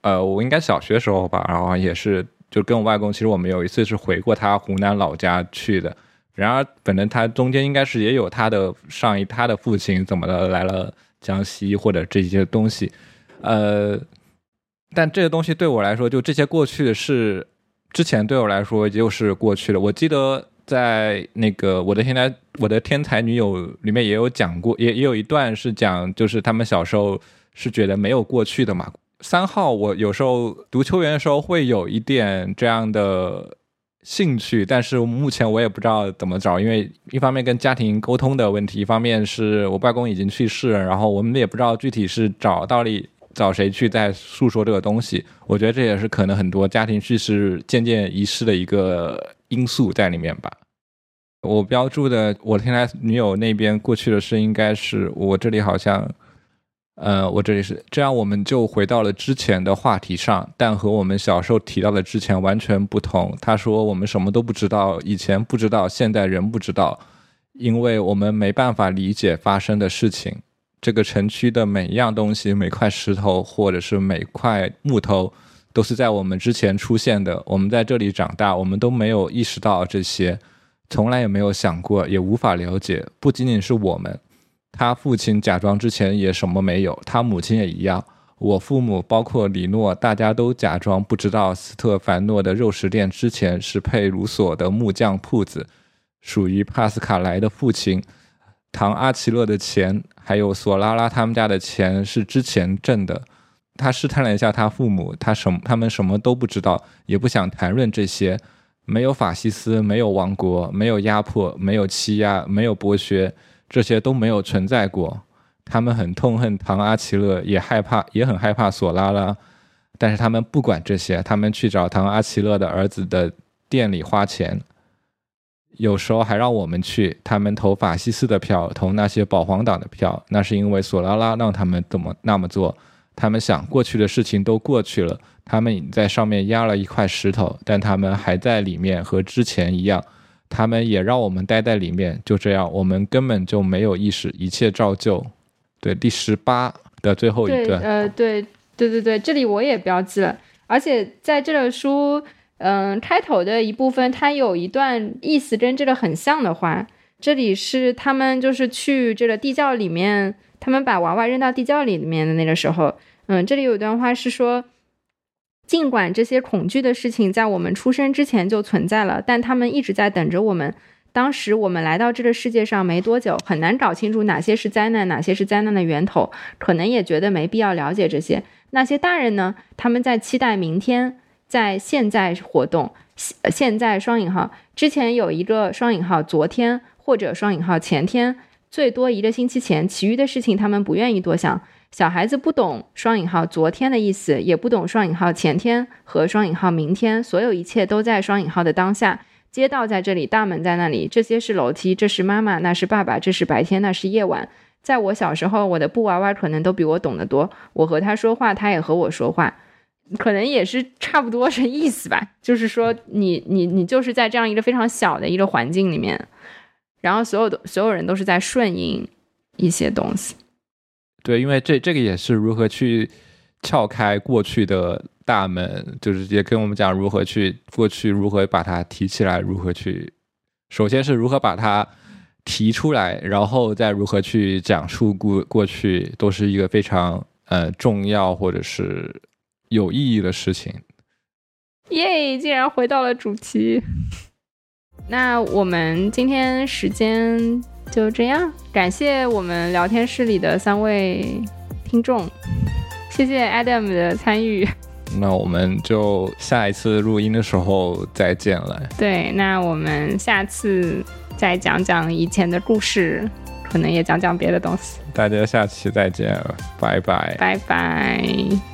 呃我应该小学时候吧，然后也是就跟我外公，其实我们有一次是回过他湖南老家去的。然而反正他中间应该是也有他的上一他的父亲怎么的来了江西或者这些东西，呃，但这个东西对我来说，就这些过去是。之前对我来说就是过去了。我记得在那个我的天才我的天才女友里面也有讲过，也也有一段是讲，就是他们小时候是觉得没有过去的嘛。三号，我有时候读秋园的时候会有一点这样的兴趣，但是目前我也不知道怎么找，因为一方面跟家庭沟通的问题，一方面是我外公已经去世了，然后我们也不知道具体是找到底。找谁去再诉说这个东西？我觉得这也是可能很多家庭叙事渐渐遗失的一个因素在里面吧。我标注的我天来女友那边过去的事，应该是我这里好像，呃，我这里是这样，我们就回到了之前的话题上，但和我们小时候提到的之前完全不同。他说我们什么都不知道，以前不知道，现在仍不知道，因为我们没办法理解发生的事情。这个城区的每一样东西，每块石头或者是每块木头，都是在我们之前出现的。我们在这里长大，我们都没有意识到这些，从来也没有想过，也无法了解。不仅仅是我们，他父亲假装之前也什么没有，他母亲也一样。我父母，包括李诺，大家都假装不知道斯特凡诺的肉食店之前是佩鲁索的木匠铺子，属于帕斯卡莱的父亲。唐阿奇勒的钱，还有索拉拉他们家的钱是之前挣的。他试探了一下他父母，他什他们什么都不知道，也不想谈论这些。没有法西斯，没有王国，没有压迫，没有欺压，没有剥削，这些都没有存在过。他们很痛恨唐阿奇勒，也害怕，也很害怕索拉拉。但是他们不管这些，他们去找唐阿奇勒的儿子的店里花钱。有时候还让我们去，他们投法西斯的票，投那些保皇党的票，那是因为索拉拉让他们怎么那么做。他们想过去的事情都过去了，他们在上面压了一块石头，但他们还在里面，和之前一样。他们也让我们待在里面，就这样，我们根本就没有意识，一切照旧。对，第十八的最后一段，呃，对，对对对，这里我也标记了，而且在这本书。嗯，开头的一部分，它有一段意思跟这个很像的话。这里是他们就是去这个地窖里面，他们把娃娃扔到地窖里面的那个时候。嗯，这里有一段话是说，尽管这些恐惧的事情在我们出生之前就存在了，但他们一直在等着我们。当时我们来到这个世界上没多久，很难搞清楚哪些是灾难，哪些是灾难的源头，可能也觉得没必要了解这些。那些大人呢？他们在期待明天。在现在活动，现在双引号之前有一个双引号，昨天或者双引号前天，最多一个星期前，其余的事情他们不愿意多想。小孩子不懂双引号昨天的意思，也不懂双引号前天和双引号明天，所有一切都在双引号的当下。街道在这里，大门在那里，这些是楼梯，这是妈妈，那是爸爸，这是白天，那是夜晚。在我小时候，我的布娃娃可能都比我懂得多，我和他说话，他也和我说话。可能也是差不多是意思吧，就是说你你你就是在这样一个非常小的一个环境里面，然后所有的所有人都是在顺应一些东西。对，因为这这个也是如何去撬开过去的大门，就是也跟我们讲如何去过去如何把它提起来，如何去，首先是如何把它提出来，然后再如何去讲述过过去，都是一个非常呃重要或者是。有意义的事情，耶！竟然回到了主题。那我们今天时间就这样，感谢我们聊天室里的三位听众，谢谢 Adam 的参与。那我们就下一次录音的时候再见了。对，那我们下次再讲讲以前的故事，可能也讲讲别的东西。大家下期再见，拜拜，拜拜。